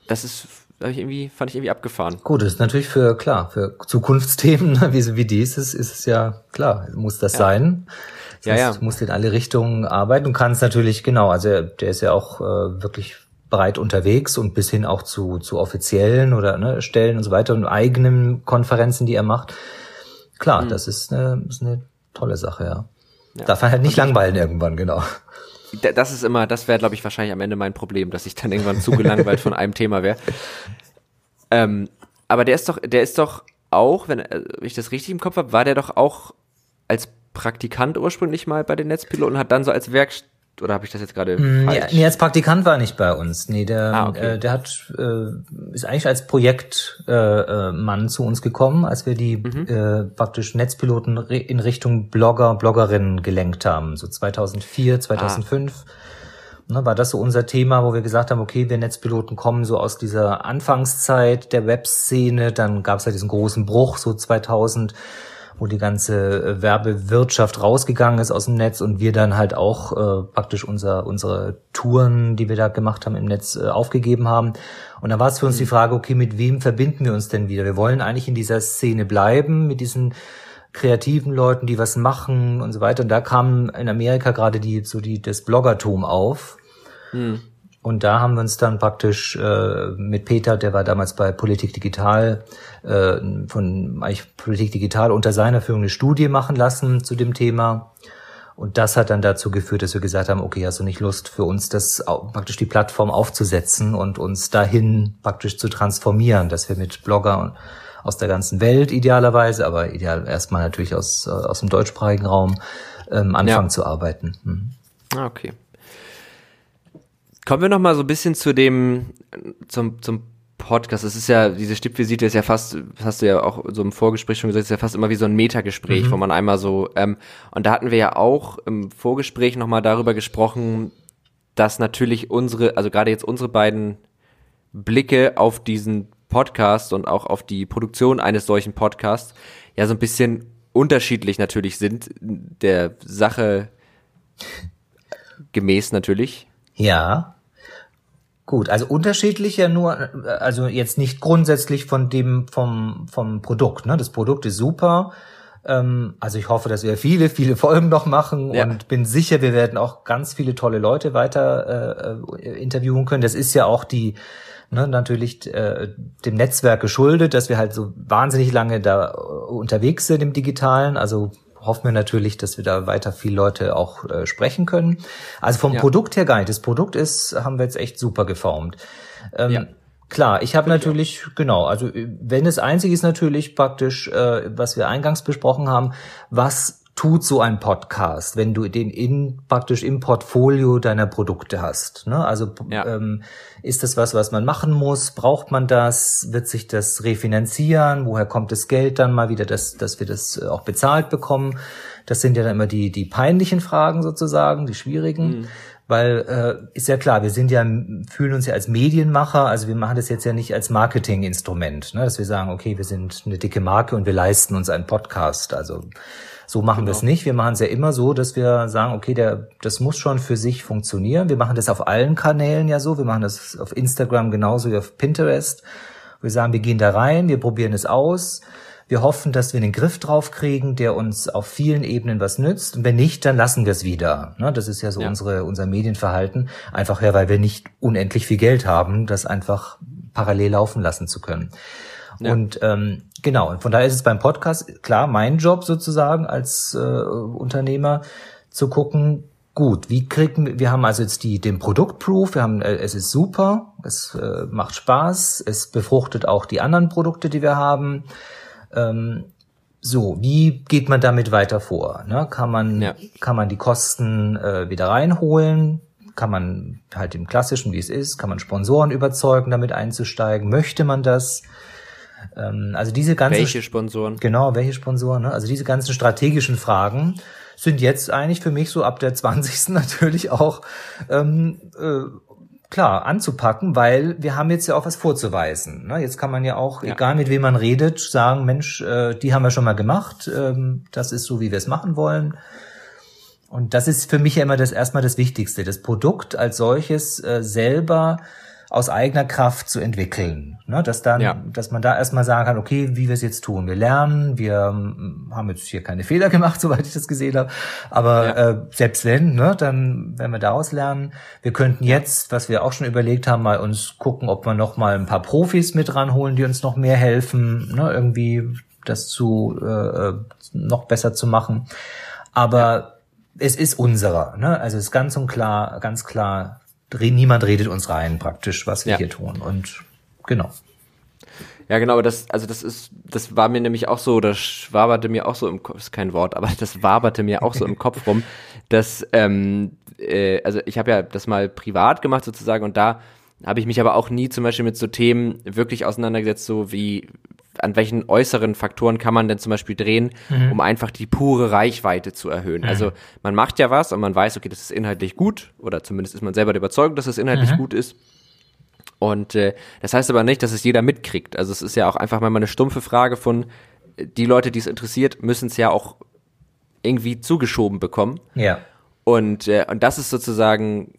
Das ist ich irgendwie, fand ich irgendwie abgefahren. Gut, das ist natürlich für, klar, für Zukunftsthemen, wie, wie dieses, ist es ja, klar, muss das ja. sein. Das ja, ja. muss in alle Richtungen arbeiten und kann es natürlich, genau, also der ist ja auch äh, wirklich breit unterwegs und bis hin auch zu, zu offiziellen oder ne, Stellen und so weiter und eigenen Konferenzen, die er macht. Klar, mhm. das ist eine, ist eine tolle Sache, ja. ja. Darf er halt nicht langweilen irgendwann, genau. Das ist immer, das wäre, glaube ich, wahrscheinlich am Ende mein Problem, dass ich dann irgendwann zu gelangweilt von einem Thema wäre. Ähm, aber der ist doch, der ist doch auch, wenn ich das richtig im Kopf habe, war der doch auch als Praktikant ursprünglich mal bei den Netzpiloten, hat dann so als Werk oder habe ich das jetzt gerade mm, falsch? Nee, als Praktikant war er nicht bei uns. Nee, der, ah, okay. äh, der hat äh, ist eigentlich als Projektmann äh, äh, zu uns gekommen, als wir die mhm. äh, praktisch Netzpiloten in Richtung Blogger, Bloggerinnen gelenkt haben, so 2004, 2005. Ah. Ne, war das so unser Thema, wo wir gesagt haben, okay, wir Netzpiloten kommen so aus dieser Anfangszeit der Webszene, dann gab es ja diesen großen Bruch so 2000 wo die ganze äh, Werbewirtschaft rausgegangen ist aus dem Netz und wir dann halt auch äh, praktisch unser, unsere Touren, die wir da gemacht haben im Netz, äh, aufgegeben haben. Und da war es für uns die mhm. Frage, okay, mit wem verbinden wir uns denn wieder? Wir wollen eigentlich in dieser Szene bleiben, mit diesen kreativen Leuten, die was machen und so weiter. Und da kam in Amerika gerade die, so die, das Bloggertum auf. Mhm. Und da haben wir uns dann praktisch äh, mit Peter, der war damals bei Politik Digital, äh, von eigentlich Politik Digital unter seiner Führung eine Studie machen lassen zu dem Thema. Und das hat dann dazu geführt, dass wir gesagt haben, okay, hast du nicht Lust für uns, das praktisch die Plattform aufzusetzen und uns dahin praktisch zu transformieren, dass wir mit Bloggern aus der ganzen Welt idealerweise, aber ideal erstmal natürlich aus, aus dem deutschsprachigen Raum ähm, anfangen ja. zu arbeiten. Hm. Ah, okay. Kommen wir noch mal so ein bisschen zu dem, zum, zum Podcast. Es ist ja, diese Stippvisite ist ja fast, das hast du ja auch so im Vorgespräch schon gesagt, ist ja fast immer wie so ein Metagespräch, mhm. wo man einmal so, ähm, und da hatten wir ja auch im Vorgespräch noch mal darüber gesprochen, dass natürlich unsere, also gerade jetzt unsere beiden Blicke auf diesen Podcast und auch auf die Produktion eines solchen Podcasts ja so ein bisschen unterschiedlich natürlich sind, der Sache gemäß natürlich. Ja. Gut, also unterschiedlich ja nur, also jetzt nicht grundsätzlich von dem, vom, vom Produkt. Ne? Das Produkt ist super. Ähm, also ich hoffe, dass wir viele, viele Folgen noch machen ja. und bin sicher, wir werden auch ganz viele tolle Leute weiter äh, interviewen können. Das ist ja auch die, ne, natürlich äh, dem Netzwerk geschuldet, dass wir halt so wahnsinnig lange da unterwegs sind im Digitalen. Also hoffen wir natürlich, dass wir da weiter viele Leute auch äh, sprechen können. Also vom ja. Produkt her gar nicht. Das Produkt ist, haben wir jetzt echt super geformt. Ähm, ja. Klar, ich habe natürlich, genau, also wenn es einzig ist natürlich praktisch, äh, was wir eingangs besprochen haben, was tut so ein Podcast, wenn du den in praktisch im Portfolio deiner Produkte hast? Ne? Also ja. ähm, ist das was, was man machen muss? Braucht man das? Wird sich das refinanzieren? Woher kommt das Geld dann mal wieder, dass, dass wir das äh, auch bezahlt bekommen? Das sind ja dann immer die, die peinlichen Fragen sozusagen, die schwierigen. Mhm. Weil äh, ist ja klar, wir sind ja fühlen uns ja als Medienmacher, also wir machen das jetzt ja nicht als Marketinginstrument, ne? dass wir sagen, okay, wir sind eine dicke Marke und wir leisten uns einen Podcast. Also so machen genau. wir es nicht. Wir machen es ja immer so, dass wir sagen, okay, der, das muss schon für sich funktionieren. Wir machen das auf allen Kanälen ja so. Wir machen das auf Instagram genauso wie auf Pinterest. Wir sagen, wir gehen da rein, wir probieren es aus. Wir hoffen, dass wir einen Griff drauf kriegen, der uns auf vielen Ebenen was nützt. Und wenn nicht, dann lassen wir es wieder. Ne, das ist ja so ja. unsere, unser Medienverhalten. Einfach ja, weil wir nicht unendlich viel Geld haben, das einfach parallel laufen lassen zu können. Ja. Und ähm, genau, und von daher ist es beim Podcast klar mein Job sozusagen als äh, Unternehmer zu gucken, gut, wie kriegen wir haben also jetzt die den Produktproof, wir haben äh, es ist super, es äh, macht Spaß, es befruchtet auch die anderen Produkte, die wir haben. Ähm, so, wie geht man damit weiter vor? Ne? Kann man ja. kann man die Kosten äh, wieder reinholen? Kann man halt im klassischen, wie es ist, kann man Sponsoren überzeugen, damit einzusteigen? Möchte man das? Ähm, also diese ganzen welche Sponsoren? Genau, welche Sponsoren? Ne? Also diese ganzen strategischen Fragen sind jetzt eigentlich für mich so ab der 20. natürlich auch ähm, äh, klar anzupacken, weil wir haben jetzt ja auch was vorzuweisen. Ne? Jetzt kann man ja auch, ja. egal mit wem man redet, sagen, Mensch, äh, die haben wir schon mal gemacht, ähm, das ist so, wie wir es machen wollen. Und das ist für mich ja immer das erstmal das Wichtigste, das Produkt als solches äh, selber aus eigener Kraft zu entwickeln. Ne, dass dann, ja. dass man da erstmal sagen kann, okay, wie wir es jetzt tun. Wir lernen, wir ähm, haben jetzt hier keine Fehler gemacht, soweit ich das gesehen habe. Aber ja. äh, selbst wenn, ne, dann werden wir daraus lernen. Wir könnten jetzt, was wir auch schon überlegt haben, mal uns gucken, ob wir noch mal ein paar Profis mit ranholen, die uns noch mehr helfen, ne, irgendwie das zu äh, noch besser zu machen. Aber ja. es ist unserer, ne? Also es ist ganz und klar, ganz klar niemand redet uns rein praktisch, was wir ja. hier tun. Und genau. Ja, genau, das, also das ist, das war mir nämlich auch so, das waberte mir auch so im Kopf, ist kein Wort, aber das waberte mir auch so im Kopf rum, dass, ähm, äh, also ich habe ja das mal privat gemacht sozusagen und da habe ich mich aber auch nie zum Beispiel mit so Themen wirklich auseinandergesetzt, so wie an welchen äußeren Faktoren kann man denn zum Beispiel drehen, mhm. um einfach die pure Reichweite zu erhöhen. Mhm. Also man macht ja was und man weiß, okay, das ist inhaltlich gut oder zumindest ist man selber der Überzeugung, dass es inhaltlich mhm. gut ist. Und äh, das heißt aber nicht, dass es jeder mitkriegt. Also es ist ja auch einfach mal eine stumpfe Frage von, die Leute, die es interessiert, müssen es ja auch irgendwie zugeschoben bekommen. Ja. Und, äh, und das ist sozusagen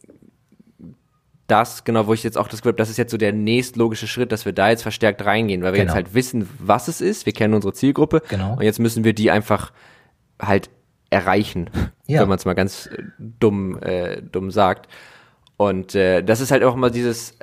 das, genau, wo ich jetzt auch das Gefühl habe, das ist jetzt so der nächstlogische Schritt, dass wir da jetzt verstärkt reingehen, weil wir genau. jetzt halt wissen, was es ist, wir kennen unsere Zielgruppe genau. und jetzt müssen wir die einfach halt erreichen, ja. wenn man es mal ganz äh, dumm, äh, dumm sagt. Und äh, das ist halt auch immer dieses,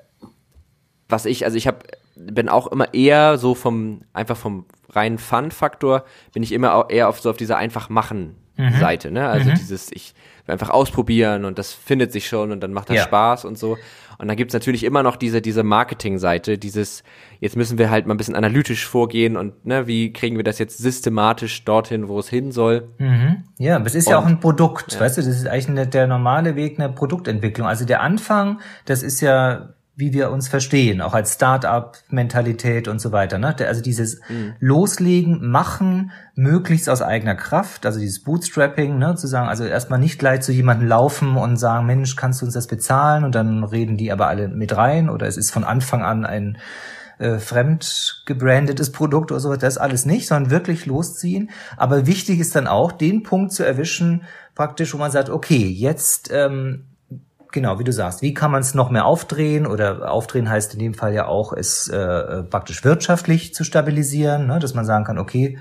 was ich, also ich habe bin auch immer eher so vom einfach vom reinen Fun-Faktor bin ich immer auch eher auf so auf dieser einfach machen mhm. Seite, ne? Also mhm. dieses ich einfach ausprobieren und das findet sich schon und dann macht das ja. Spaß und so. Und dann gibt's natürlich immer noch diese, diese Marketing-Seite, dieses, jetzt müssen wir halt mal ein bisschen analytisch vorgehen und ne, wie kriegen wir das jetzt systematisch dorthin, wo es hin soll. Mhm. Ja, aber es ist und, ja auch ein Produkt, ja. weißt du, das ist eigentlich der normale Weg einer Produktentwicklung. Also der Anfang, das ist ja wie wir uns verstehen, auch als Start-up-Mentalität und so weiter. Ne? Also dieses mhm. Loslegen, Machen, möglichst aus eigener Kraft, also dieses Bootstrapping, ne? zu sagen, also erstmal nicht gleich zu jemandem laufen und sagen, Mensch, kannst du uns das bezahlen? Und dann reden die aber alle mit rein oder es ist von Anfang an ein äh, fremd gebrandetes Produkt oder so, das alles nicht, sondern wirklich losziehen. Aber wichtig ist dann auch, den Punkt zu erwischen, praktisch, wo man sagt, okay, jetzt ähm, Genau, wie du sagst, wie kann man es noch mehr aufdrehen oder aufdrehen heißt in dem Fall ja auch, es äh, praktisch wirtschaftlich zu stabilisieren, ne? dass man sagen kann, okay,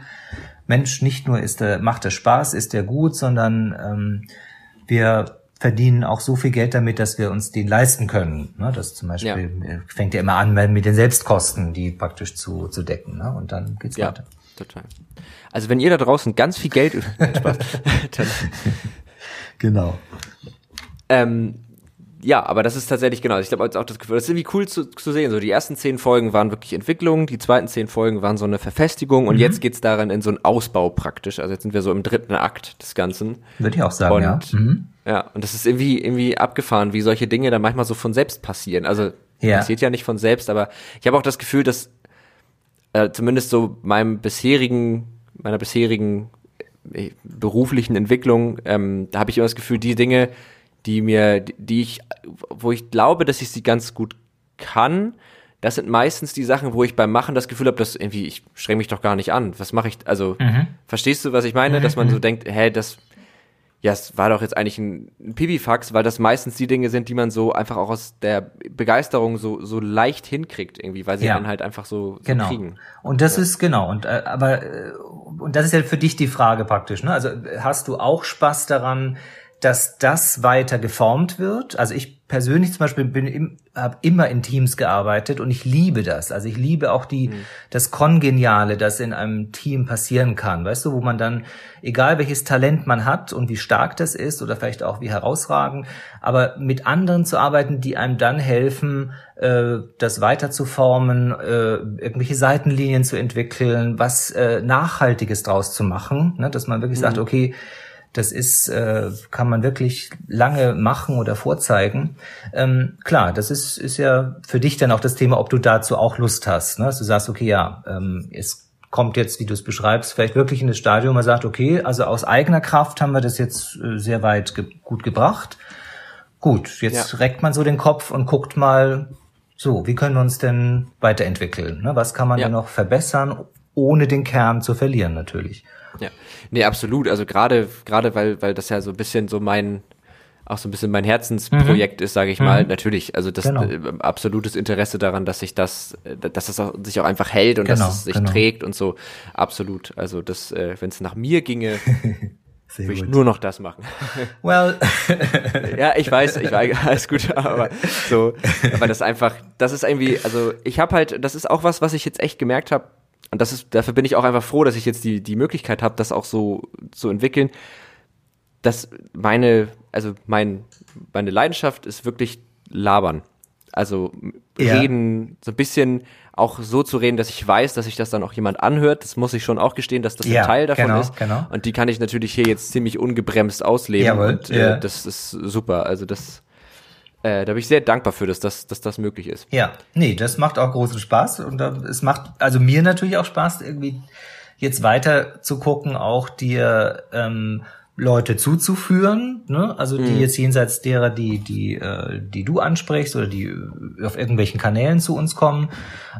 Mensch, nicht nur ist der, macht der Spaß, ist der gut, sondern ähm, wir verdienen auch so viel Geld damit, dass wir uns den leisten können. Ne? Das zum Beispiel ja. fängt ja immer an mit den Selbstkosten, die praktisch zu, zu decken. Ne? Und dann geht's ja, weiter. Total. Also wenn ihr da draußen ganz viel Geld Spaß, dann, genau. Ähm, ja, aber das ist tatsächlich genau. Ich glaube auch das Gefühl, das ist irgendwie cool zu, zu sehen. So die ersten zehn Folgen waren wirklich Entwicklung, die zweiten zehn Folgen waren so eine Verfestigung und mhm. jetzt geht's daran in so einen Ausbau praktisch. Also jetzt sind wir so im dritten Akt des Ganzen. Würde ich auch sagen, und, ja. Mhm. Ja, und das ist irgendwie irgendwie abgefahren, wie solche Dinge dann manchmal so von selbst passieren. Also ja. passiert ja nicht von selbst, aber ich habe auch das Gefühl, dass äh, zumindest so meinem bisherigen meiner bisherigen äh, beruflichen Entwicklung, ähm, da habe ich immer das Gefühl, die Dinge die mir, die ich, wo ich glaube, dass ich sie ganz gut kann. Das sind meistens die Sachen, wo ich beim Machen das Gefühl habe, dass irgendwie, ich streng mich doch gar nicht an. Was mache ich? Also, mhm. verstehst du, was ich meine? Mhm. Dass man so mhm. denkt, hä, das, ja, es war doch jetzt eigentlich ein, ein Pipifax, weil das meistens die Dinge sind, die man so einfach auch aus der Begeisterung so, so leicht hinkriegt irgendwie, weil sie ja. dann halt einfach so, so genau. kriegen. Und das ja. ist, genau, und, äh, aber, äh, und das ist ja für dich die Frage praktisch, ne? Also, hast du auch Spaß daran, dass das weiter geformt wird. Also ich persönlich zum Beispiel bin im, habe immer in Teams gearbeitet und ich liebe das. Also ich liebe auch die mhm. das Kongeniale, das in einem Team passieren kann. Weißt du, wo man dann egal welches Talent man hat und wie stark das ist oder vielleicht auch wie herausragend, aber mit anderen zu arbeiten, die einem dann helfen, äh, das weiter zu formen, äh, irgendwelche Seitenlinien zu entwickeln, was äh, Nachhaltiges draus zu machen, ne? dass man wirklich mhm. sagt, okay das ist, äh, kann man wirklich lange machen oder vorzeigen. Ähm, klar, das ist, ist ja für dich dann auch das Thema, ob du dazu auch Lust hast. Ne? Dass du sagst, okay, ja, ähm, es kommt jetzt, wie du es beschreibst, vielleicht wirklich in das Stadium, man sagt, okay, also aus eigener Kraft haben wir das jetzt äh, sehr weit ge gut gebracht. gut, jetzt ja. reckt man so den Kopf und guckt mal, so, wie können wir uns denn weiterentwickeln? Ne? Was kann man ja. denn noch verbessern, ohne den Kern zu verlieren natürlich? Ja, nee, absolut. Also gerade, gerade weil, weil das ja so ein bisschen so mein, auch so ein bisschen mein Herzensprojekt mhm. ist, sage ich mhm. mal. Natürlich, also das genau. äh, absolutes Interesse daran, dass sich das, äh, dass das auch, sich auch einfach hält und genau, dass es sich genau. trägt und so. Absolut. Also das, äh, wenn es nach mir ginge, würde ich nur noch das machen. Well. ja, ich weiß, ich weiß, alles gut, aber so, aber das einfach, das ist irgendwie, also ich habe halt, das ist auch was, was ich jetzt echt gemerkt habe. Und das ist, dafür bin ich auch einfach froh, dass ich jetzt die, die Möglichkeit habe, das auch so zu entwickeln dass meine, also mein, meine Leidenschaft ist wirklich labern. Also ja. reden, so ein bisschen auch so zu reden, dass ich weiß, dass sich das dann auch jemand anhört. Das muss ich schon auch gestehen, dass das ja, ein Teil davon genau, ist. Genau. Und die kann ich natürlich hier jetzt ziemlich ungebremst ausleben. Jawohl, und äh, ja. das ist super. Also das, äh, da bin ich sehr dankbar für, dass das, dass das möglich ist. Ja, nee, das macht auch großen Spaß und äh, es macht also mir natürlich auch Spaß, irgendwie jetzt weiter zu gucken, auch dir ähm, Leute zuzuführen, ne? also die mhm. jetzt jenseits derer, die die äh, die du ansprichst oder die auf irgendwelchen Kanälen zu uns kommen,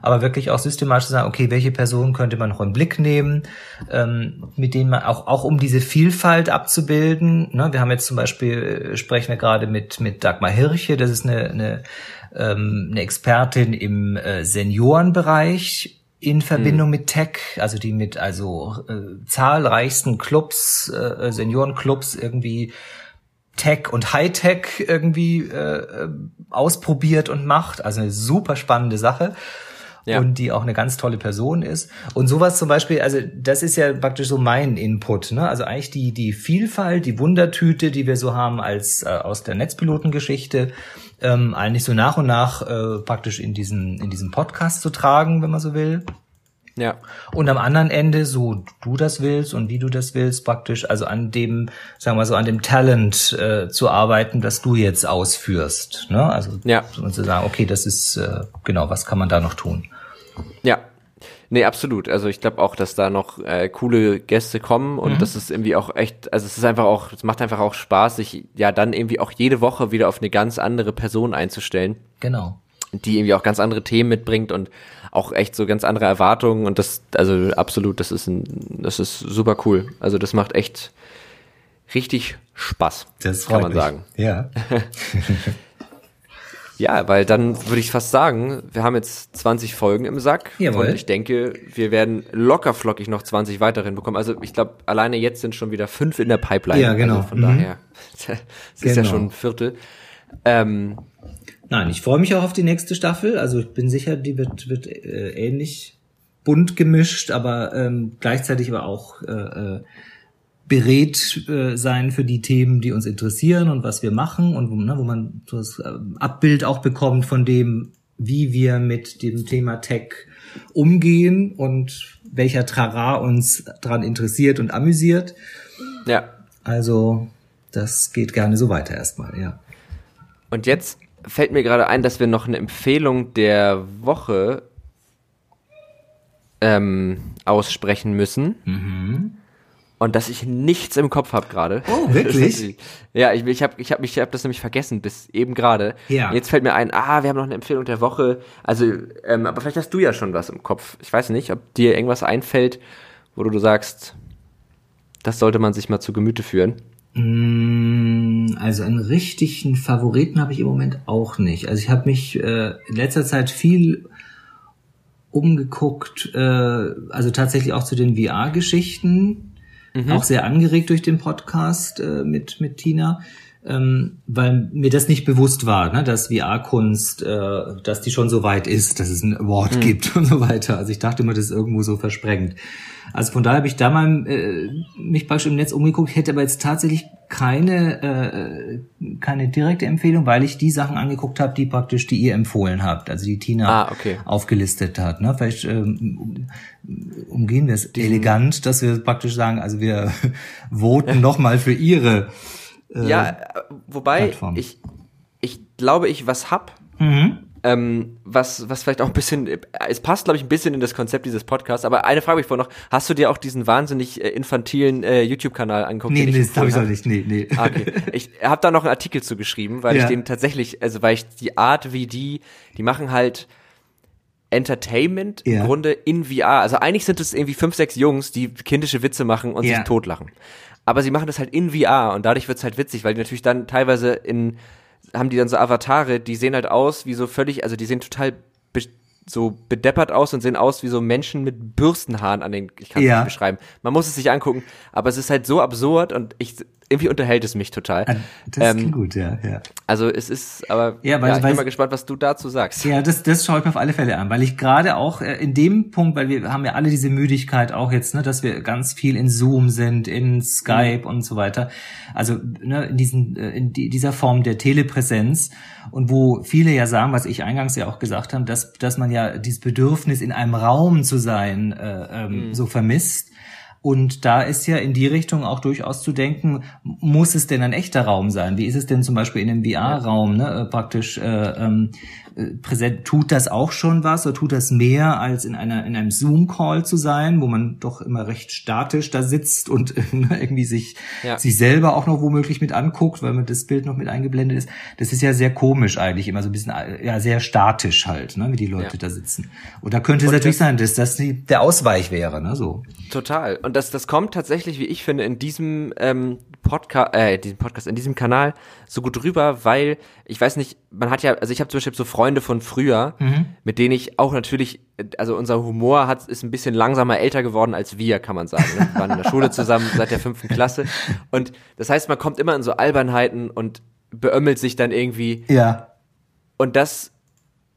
aber wirklich auch systematisch sagen, okay, welche Personen könnte man noch im Blick nehmen, ähm, mit denen man auch auch um diese Vielfalt abzubilden. Ne? Wir haben jetzt zum Beispiel äh, sprechen wir gerade mit mit Dagmar Hirche, das ist eine eine, ähm, eine Expertin im äh, Seniorenbereich in Verbindung mhm. mit Tech, also die mit also äh, zahlreichsten Clubs, äh, Seniorenclubs irgendwie Tech und Hightech irgendwie äh, ausprobiert und macht. Also eine super spannende Sache. Ja. Und die auch eine ganz tolle Person ist. Und sowas zum Beispiel, also das ist ja praktisch so mein Input. Ne? Also eigentlich die, die Vielfalt, die Wundertüte, die wir so haben als äh, aus der Netzpilotengeschichte, ähm, eigentlich so nach und nach äh, praktisch in diesen, in diesen Podcast zu tragen, wenn man so will. Ja. Und am anderen Ende, so du das willst und wie du das willst, praktisch, also an dem, sagen wir so, an dem Talent äh, zu arbeiten, das du jetzt ausführst. Ne? Also ja. und zu sagen, okay, das ist äh, genau, was kann man da noch tun? Ja, Nee, absolut. Also ich glaube auch, dass da noch äh, coole Gäste kommen und mhm. das ist irgendwie auch echt, also es ist einfach auch, es macht einfach auch Spaß, sich ja dann irgendwie auch jede Woche wieder auf eine ganz andere Person einzustellen. Genau. Die irgendwie auch ganz andere Themen mitbringt und auch echt so ganz andere Erwartungen und das, also absolut, das ist ein, das ist super cool. Also das macht echt richtig Spaß. Das kann man mich. sagen. Ja. Ja, weil dann würde ich fast sagen, wir haben jetzt 20 Folgen im Sack Jawohl. und ich denke, wir werden locker flockig noch 20 weiterhin bekommen. Also ich glaube, alleine jetzt sind schon wieder fünf in der Pipeline. Ja, genau. Also von mhm. daher, es genau. ist ja schon ein Viertel. Ähm, Nein, ich freue mich auch auf die nächste Staffel. Also ich bin sicher, die wird, wird äh, ähnlich bunt gemischt, aber ähm, gleichzeitig aber auch äh, äh, berät äh, sein für die Themen, die uns interessieren und was wir machen und wo, ne, wo man so das äh, Abbild auch bekommt von dem, wie wir mit dem Thema Tech umgehen und welcher Trara uns daran interessiert und amüsiert. Ja. Also, das geht gerne so weiter erstmal, ja. Und jetzt fällt mir gerade ein, dass wir noch eine Empfehlung der Woche ähm, aussprechen müssen. Mhm und dass ich nichts im Kopf habe gerade. Oh, wirklich? ja, ich, ich habe ich hab ich hab das nämlich vergessen bis eben gerade. Ja. Jetzt fällt mir ein, ah, wir haben noch eine Empfehlung der Woche. Also, ähm, aber vielleicht hast du ja schon was im Kopf. Ich weiß nicht, ob dir irgendwas einfällt, wo du sagst, das sollte man sich mal zu Gemüte führen. Mm, also einen richtigen Favoriten habe ich im Moment auch nicht. Also ich habe mich äh, in letzter Zeit viel umgeguckt, äh, also tatsächlich auch zu den VR-Geschichten mhm. auch sehr angeregt durch den Podcast äh, mit, mit Tina, ähm, weil mir das nicht bewusst war, ne, dass VR-Kunst, äh, dass die schon so weit ist, dass es ein Award mhm. gibt und so weiter. Also ich dachte immer, das ist irgendwo so versprengt. Also von daher habe ich da mal äh, mich praktisch im Netz umgeguckt, hätte aber jetzt tatsächlich keine äh, keine direkte Empfehlung, weil ich die Sachen angeguckt habe, die praktisch die ihr empfohlen habt, also die Tina ah, okay. aufgelistet hat. Ne? Vielleicht ähm, umgehen wir es elegant, dass wir praktisch sagen, also wir voten nochmal für ihre. Äh, ja, wobei Plattform. ich ich glaube, ich was hab. Mhm Ähm, was, was vielleicht auch ein bisschen, es passt, glaube ich, ein bisschen in das Konzept dieses Podcasts, aber eine Frage habe ich vorher noch. Hast du dir auch diesen wahnsinnig äh, infantilen äh, YouTube-Kanal angeguckt? Nee, nee, das habe ich auch nicht. Nee, nee. Ah, okay. Ich habe da noch einen Artikel zu geschrieben, weil ja. ich den tatsächlich, also weil ich die Art, wie die, die machen halt Entertainment ja. im Grunde in VR. Also eigentlich sind es irgendwie fünf, sechs Jungs, die kindische Witze machen und ja. sich totlachen. Aber sie machen das halt in VR und dadurch wird's halt witzig, weil die natürlich dann teilweise in, haben die dann so Avatare, die sehen halt aus wie so völlig, also die sehen total be so bedeppert aus und sehen aus wie so Menschen mit Bürstenhaaren an den, ich kann es ja. nicht beschreiben. Man muss es sich angucken, aber es ist halt so absurd und ich irgendwie unterhält es mich total. Ah, das ähm, gut, ja, ja. Also es ist, aber ja, weil, ja, ich bin mal gespannt, was du dazu sagst. Ja, das, das schaue ich mir auf alle Fälle an, weil ich gerade auch äh, in dem Punkt, weil wir haben ja alle diese Müdigkeit auch jetzt, ne, dass wir ganz viel in Zoom sind, in Skype mhm. und so weiter. Also ne, in, diesen, äh, in dieser Form der Telepräsenz und wo viele ja sagen, was ich eingangs ja auch gesagt habe, dass, dass man ja dieses Bedürfnis in einem Raum zu sein äh, ähm, mhm. so vermisst und da ist ja in die Richtung auch durchaus zu denken, muss es denn ein echter Raum sein? Wie ist es denn zum Beispiel in einem VR-Raum, ne, äh, praktisch äh, ähm, äh, präsent, tut das auch schon was oder tut das mehr als in einer in einem Zoom-Call zu sein, wo man doch immer recht statisch da sitzt und ne, irgendwie sich ja. sich selber auch noch womöglich mit anguckt, weil man das Bild noch mit eingeblendet ist. Das ist ja sehr komisch eigentlich, immer so ein bisschen ja sehr statisch halt, ne, wie die Leute ja. da sitzen. Und da könnte es natürlich das, sein, dass das die, der Ausweich wäre, ne, so. Total. Und das das kommt tatsächlich, wie ich finde, in diesem ähm, Podcast, äh, diesem Podcast, in diesem Kanal so gut rüber, weil ich weiß nicht, man hat ja, also ich habe zum Beispiel so Freunde von früher, mhm. mit denen ich auch natürlich, also unser Humor hat ist ein bisschen langsamer älter geworden als wir, kann man sagen. Ne? Wir waren in der Schule zusammen seit der fünften Klasse und das heißt, man kommt immer in so Albernheiten und beömmelt sich dann irgendwie. Ja. Und das,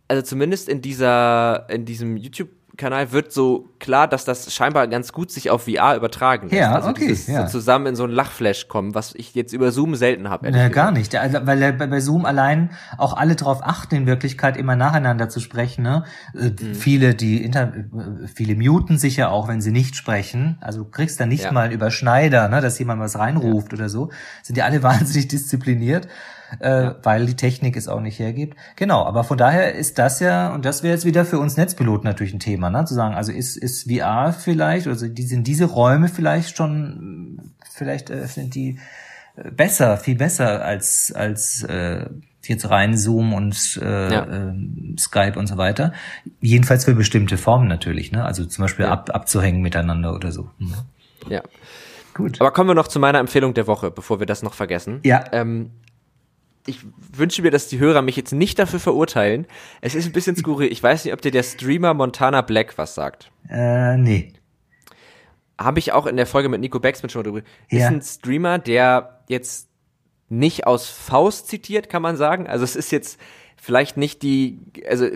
also zumindest in dieser, in diesem YouTube Kanal wird so klar, dass das scheinbar ganz gut sich auf VR übertragen lässt. Ja, also okay. Dieses, ja. So zusammen in so ein Lachflash kommen, was ich jetzt über Zoom selten habe. Ja, gar nicht. Weil bei Zoom allein auch alle darauf achten, in Wirklichkeit immer nacheinander zu sprechen. Ne? Äh, mhm. Viele, die Inter äh, viele muten sich ja auch, wenn sie nicht sprechen. Also du kriegst dann nicht ja. mal einen Überschneider, ne, dass jemand was reinruft ja. oder so. Sind ja alle wahnsinnig diszipliniert äh, ja. weil die Technik es auch nicht hergibt. Genau, aber von daher ist das ja, und das wäre jetzt wieder für uns Netzpiloten natürlich ein Thema, ne? zu sagen, also ist, ist VR vielleicht, also die, sind diese Räume vielleicht schon, vielleicht äh, sind die äh, besser, viel besser als, als äh, jetzt rein Zoom und äh, ja. äh, Skype und so weiter. Jedenfalls für bestimmte Formen natürlich, ne? Also zum Beispiel ja. ab, abzuhängen miteinander oder so. Mhm. Ja. Gut. Aber kommen wir noch zu meiner Empfehlung der Woche, bevor wir das noch vergessen. Ja. Ähm, ich wünsche mir, dass die Hörer mich jetzt nicht dafür verurteilen. Es ist ein bisschen skurril. Ich weiß nicht, ob dir der Streamer Montana Black was sagt. Äh, nee. Habe ich auch in der Folge mit Nico Becksmann schon drüber. Ja. Ist ein Streamer, der jetzt nicht aus Faust zitiert, kann man sagen. Also es ist jetzt vielleicht nicht die, also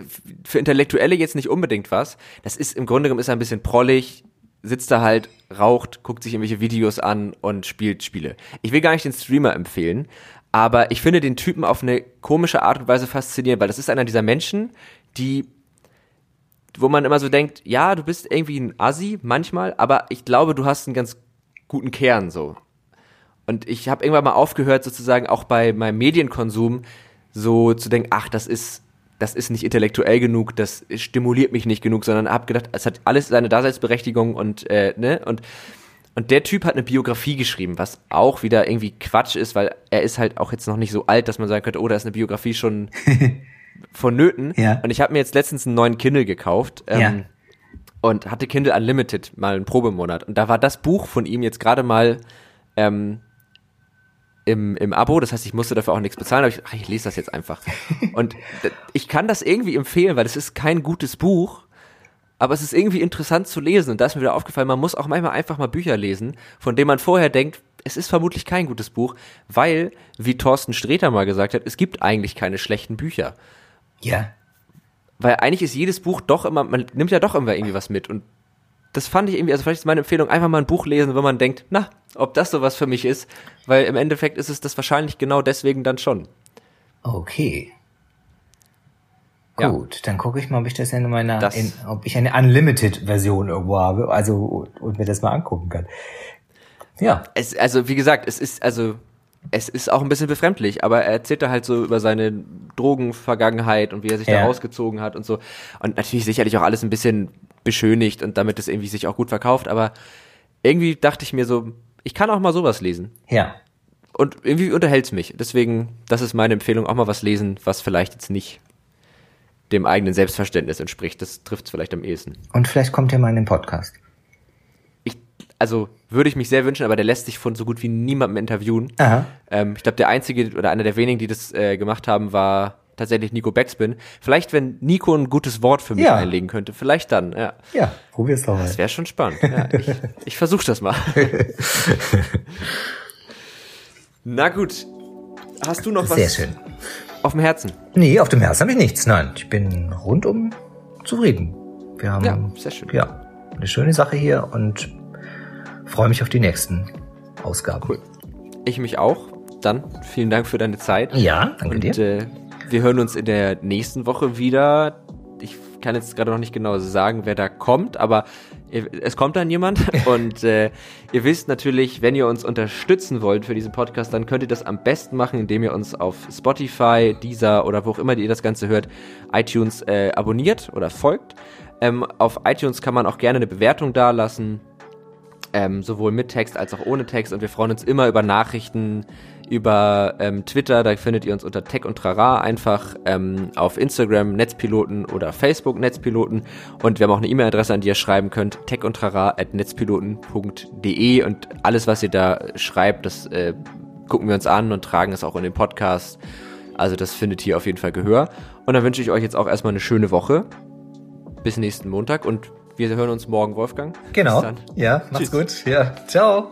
für Intellektuelle jetzt nicht unbedingt was. Das ist im Grunde genommen ist er ein bisschen prollig, sitzt da halt, raucht, guckt sich irgendwelche Videos an und spielt Spiele. Ich will gar nicht den Streamer empfehlen, aber ich finde den Typen auf eine komische Art und Weise faszinierend, weil das ist einer dieser Menschen, die, wo man immer so denkt, ja, du bist irgendwie ein Assi manchmal, aber ich glaube, du hast einen ganz guten Kern so. Und ich habe irgendwann mal aufgehört, sozusagen auch bei meinem Medienkonsum so zu denken, ach, das ist, das ist nicht intellektuell genug, das stimuliert mich nicht genug, sondern habe gedacht, es hat alles seine Daseinsberechtigung und äh, ne und und der Typ hat eine Biografie geschrieben, was auch wieder irgendwie Quatsch ist, weil er ist halt auch jetzt noch nicht so alt, dass man sagen könnte, oh, da ist eine Biografie schon vonnöten. Ja. Und ich habe mir jetzt letztens einen neuen Kindle gekauft. Ähm, ja. Und hatte Kindle Unlimited mal einen Probemonat. Und da war das Buch von ihm jetzt gerade mal ähm, im, im Abo. Das heißt, ich musste dafür auch nichts bezahlen. Aber ich, ach, ich lese das jetzt einfach. Und ich kann das irgendwie empfehlen, weil es ist kein gutes Buch aber es ist irgendwie interessant zu lesen. Und da ist mir wieder aufgefallen, man muss auch manchmal einfach mal Bücher lesen, von denen man vorher denkt, es ist vermutlich kein gutes Buch, weil, wie Thorsten Sträter mal gesagt hat, es gibt eigentlich keine schlechten Bücher. Ja. Weil eigentlich ist jedes Buch doch immer, man nimmt ja doch immer irgendwie was mit. Und das fand ich irgendwie, also vielleicht ist meine Empfehlung, einfach mal ein Buch lesen, wenn man denkt, na, ob das sowas für mich ist. Weil im Endeffekt ist es das wahrscheinlich genau deswegen dann schon. Okay. Gut, ja. dann gucke ich mal, ob ich das in meiner, das, in, ob ich eine Unlimited-Version irgendwo habe, also und, und mir das mal angucken kann. Ja. Es, also wie gesagt, es ist also es ist auch ein bisschen befremdlich, aber er erzählt da halt so über seine Drogenvergangenheit und wie er sich Ja. da rausgezogen hat und so. Und natürlich sicherlich auch alles ein bisschen beschönigt und damit es irgendwie sich auch gut verkauft, aber irgendwie dachte ich mir so, ich kann auch mal sowas lesen. Ja. Und irgendwie unterhält's mich. Deswegen, das ist meine Empfehlung, auch mal was lesen, was vielleicht jetzt nicht dem eigenen Selbstverständnis entspricht. Das trifft's vielleicht am ehesten. Und vielleicht kommt er mal in den Podcast. Ich, also würde ich mich sehr wünschen, aber der lässt sich von so gut wie niemandem interviewen. Aha. Ähm, ich glaube, der einzige oder einer der wenigen, die das äh, gemacht haben, war tatsächlich Nico Backspin. Vielleicht, wenn Nico ein gutes Wort für mich Ja. einlegen könnte, vielleicht dann, ja. Ja, probier's doch mal. Das wäre schon spannend. Ja, ich ich versuche das mal. Na gut. Hast du noch was Sehr schön. Auf dem Herzen? Nee, auf dem Herzen habe ich nichts. Nein, ich bin rundum zufrieden. Wir haben Ja, sehr schön. ja eine schöne Sache hier und freue mich auf die nächsten Ausgaben. Cool. Ich mich auch. Dann vielen Dank für deine Zeit. Ja, danke Und dir. äh, wir hören uns in der nächsten Woche wieder. Ich kann jetzt gerade noch nicht genau sagen, wer da kommt, aber es kommt dann jemand. Und äh, ihr wisst natürlich, wenn ihr uns unterstützen wollt für diesen Podcast, dann könnt ihr das am besten machen, indem ihr uns auf Spotify, Deezer oder wo auch immer ihr das Ganze hört, iTunes äh, abonniert oder folgt. Ähm, auf iTunes kann man auch gerne eine Bewertung dalassen ähm, sowohl mit Text als auch ohne Text. Und wir freuen uns immer über Nachrichten, über ähm, Twitter, da findet ihr uns unter Tech und Trara einfach, ähm, auf Instagram Netzpiloten oder Facebook Netzpiloten. Und wir haben auch eine E-Mail-Adresse, an die ihr schreiben könnt, techundtrara.netzpiloten.de und alles, was ihr da schreibt, das äh, gucken wir uns an und tragen es auch in den Podcast. Also das findet hier auf jeden Fall Gehör. Und dann wünsche ich euch jetzt auch erstmal eine schöne Woche. Bis nächsten Montag und wir hören uns morgen, Wolfgang. Genau. Bis dann. Ja, macht's Tschüss. gut. Ja, ciao.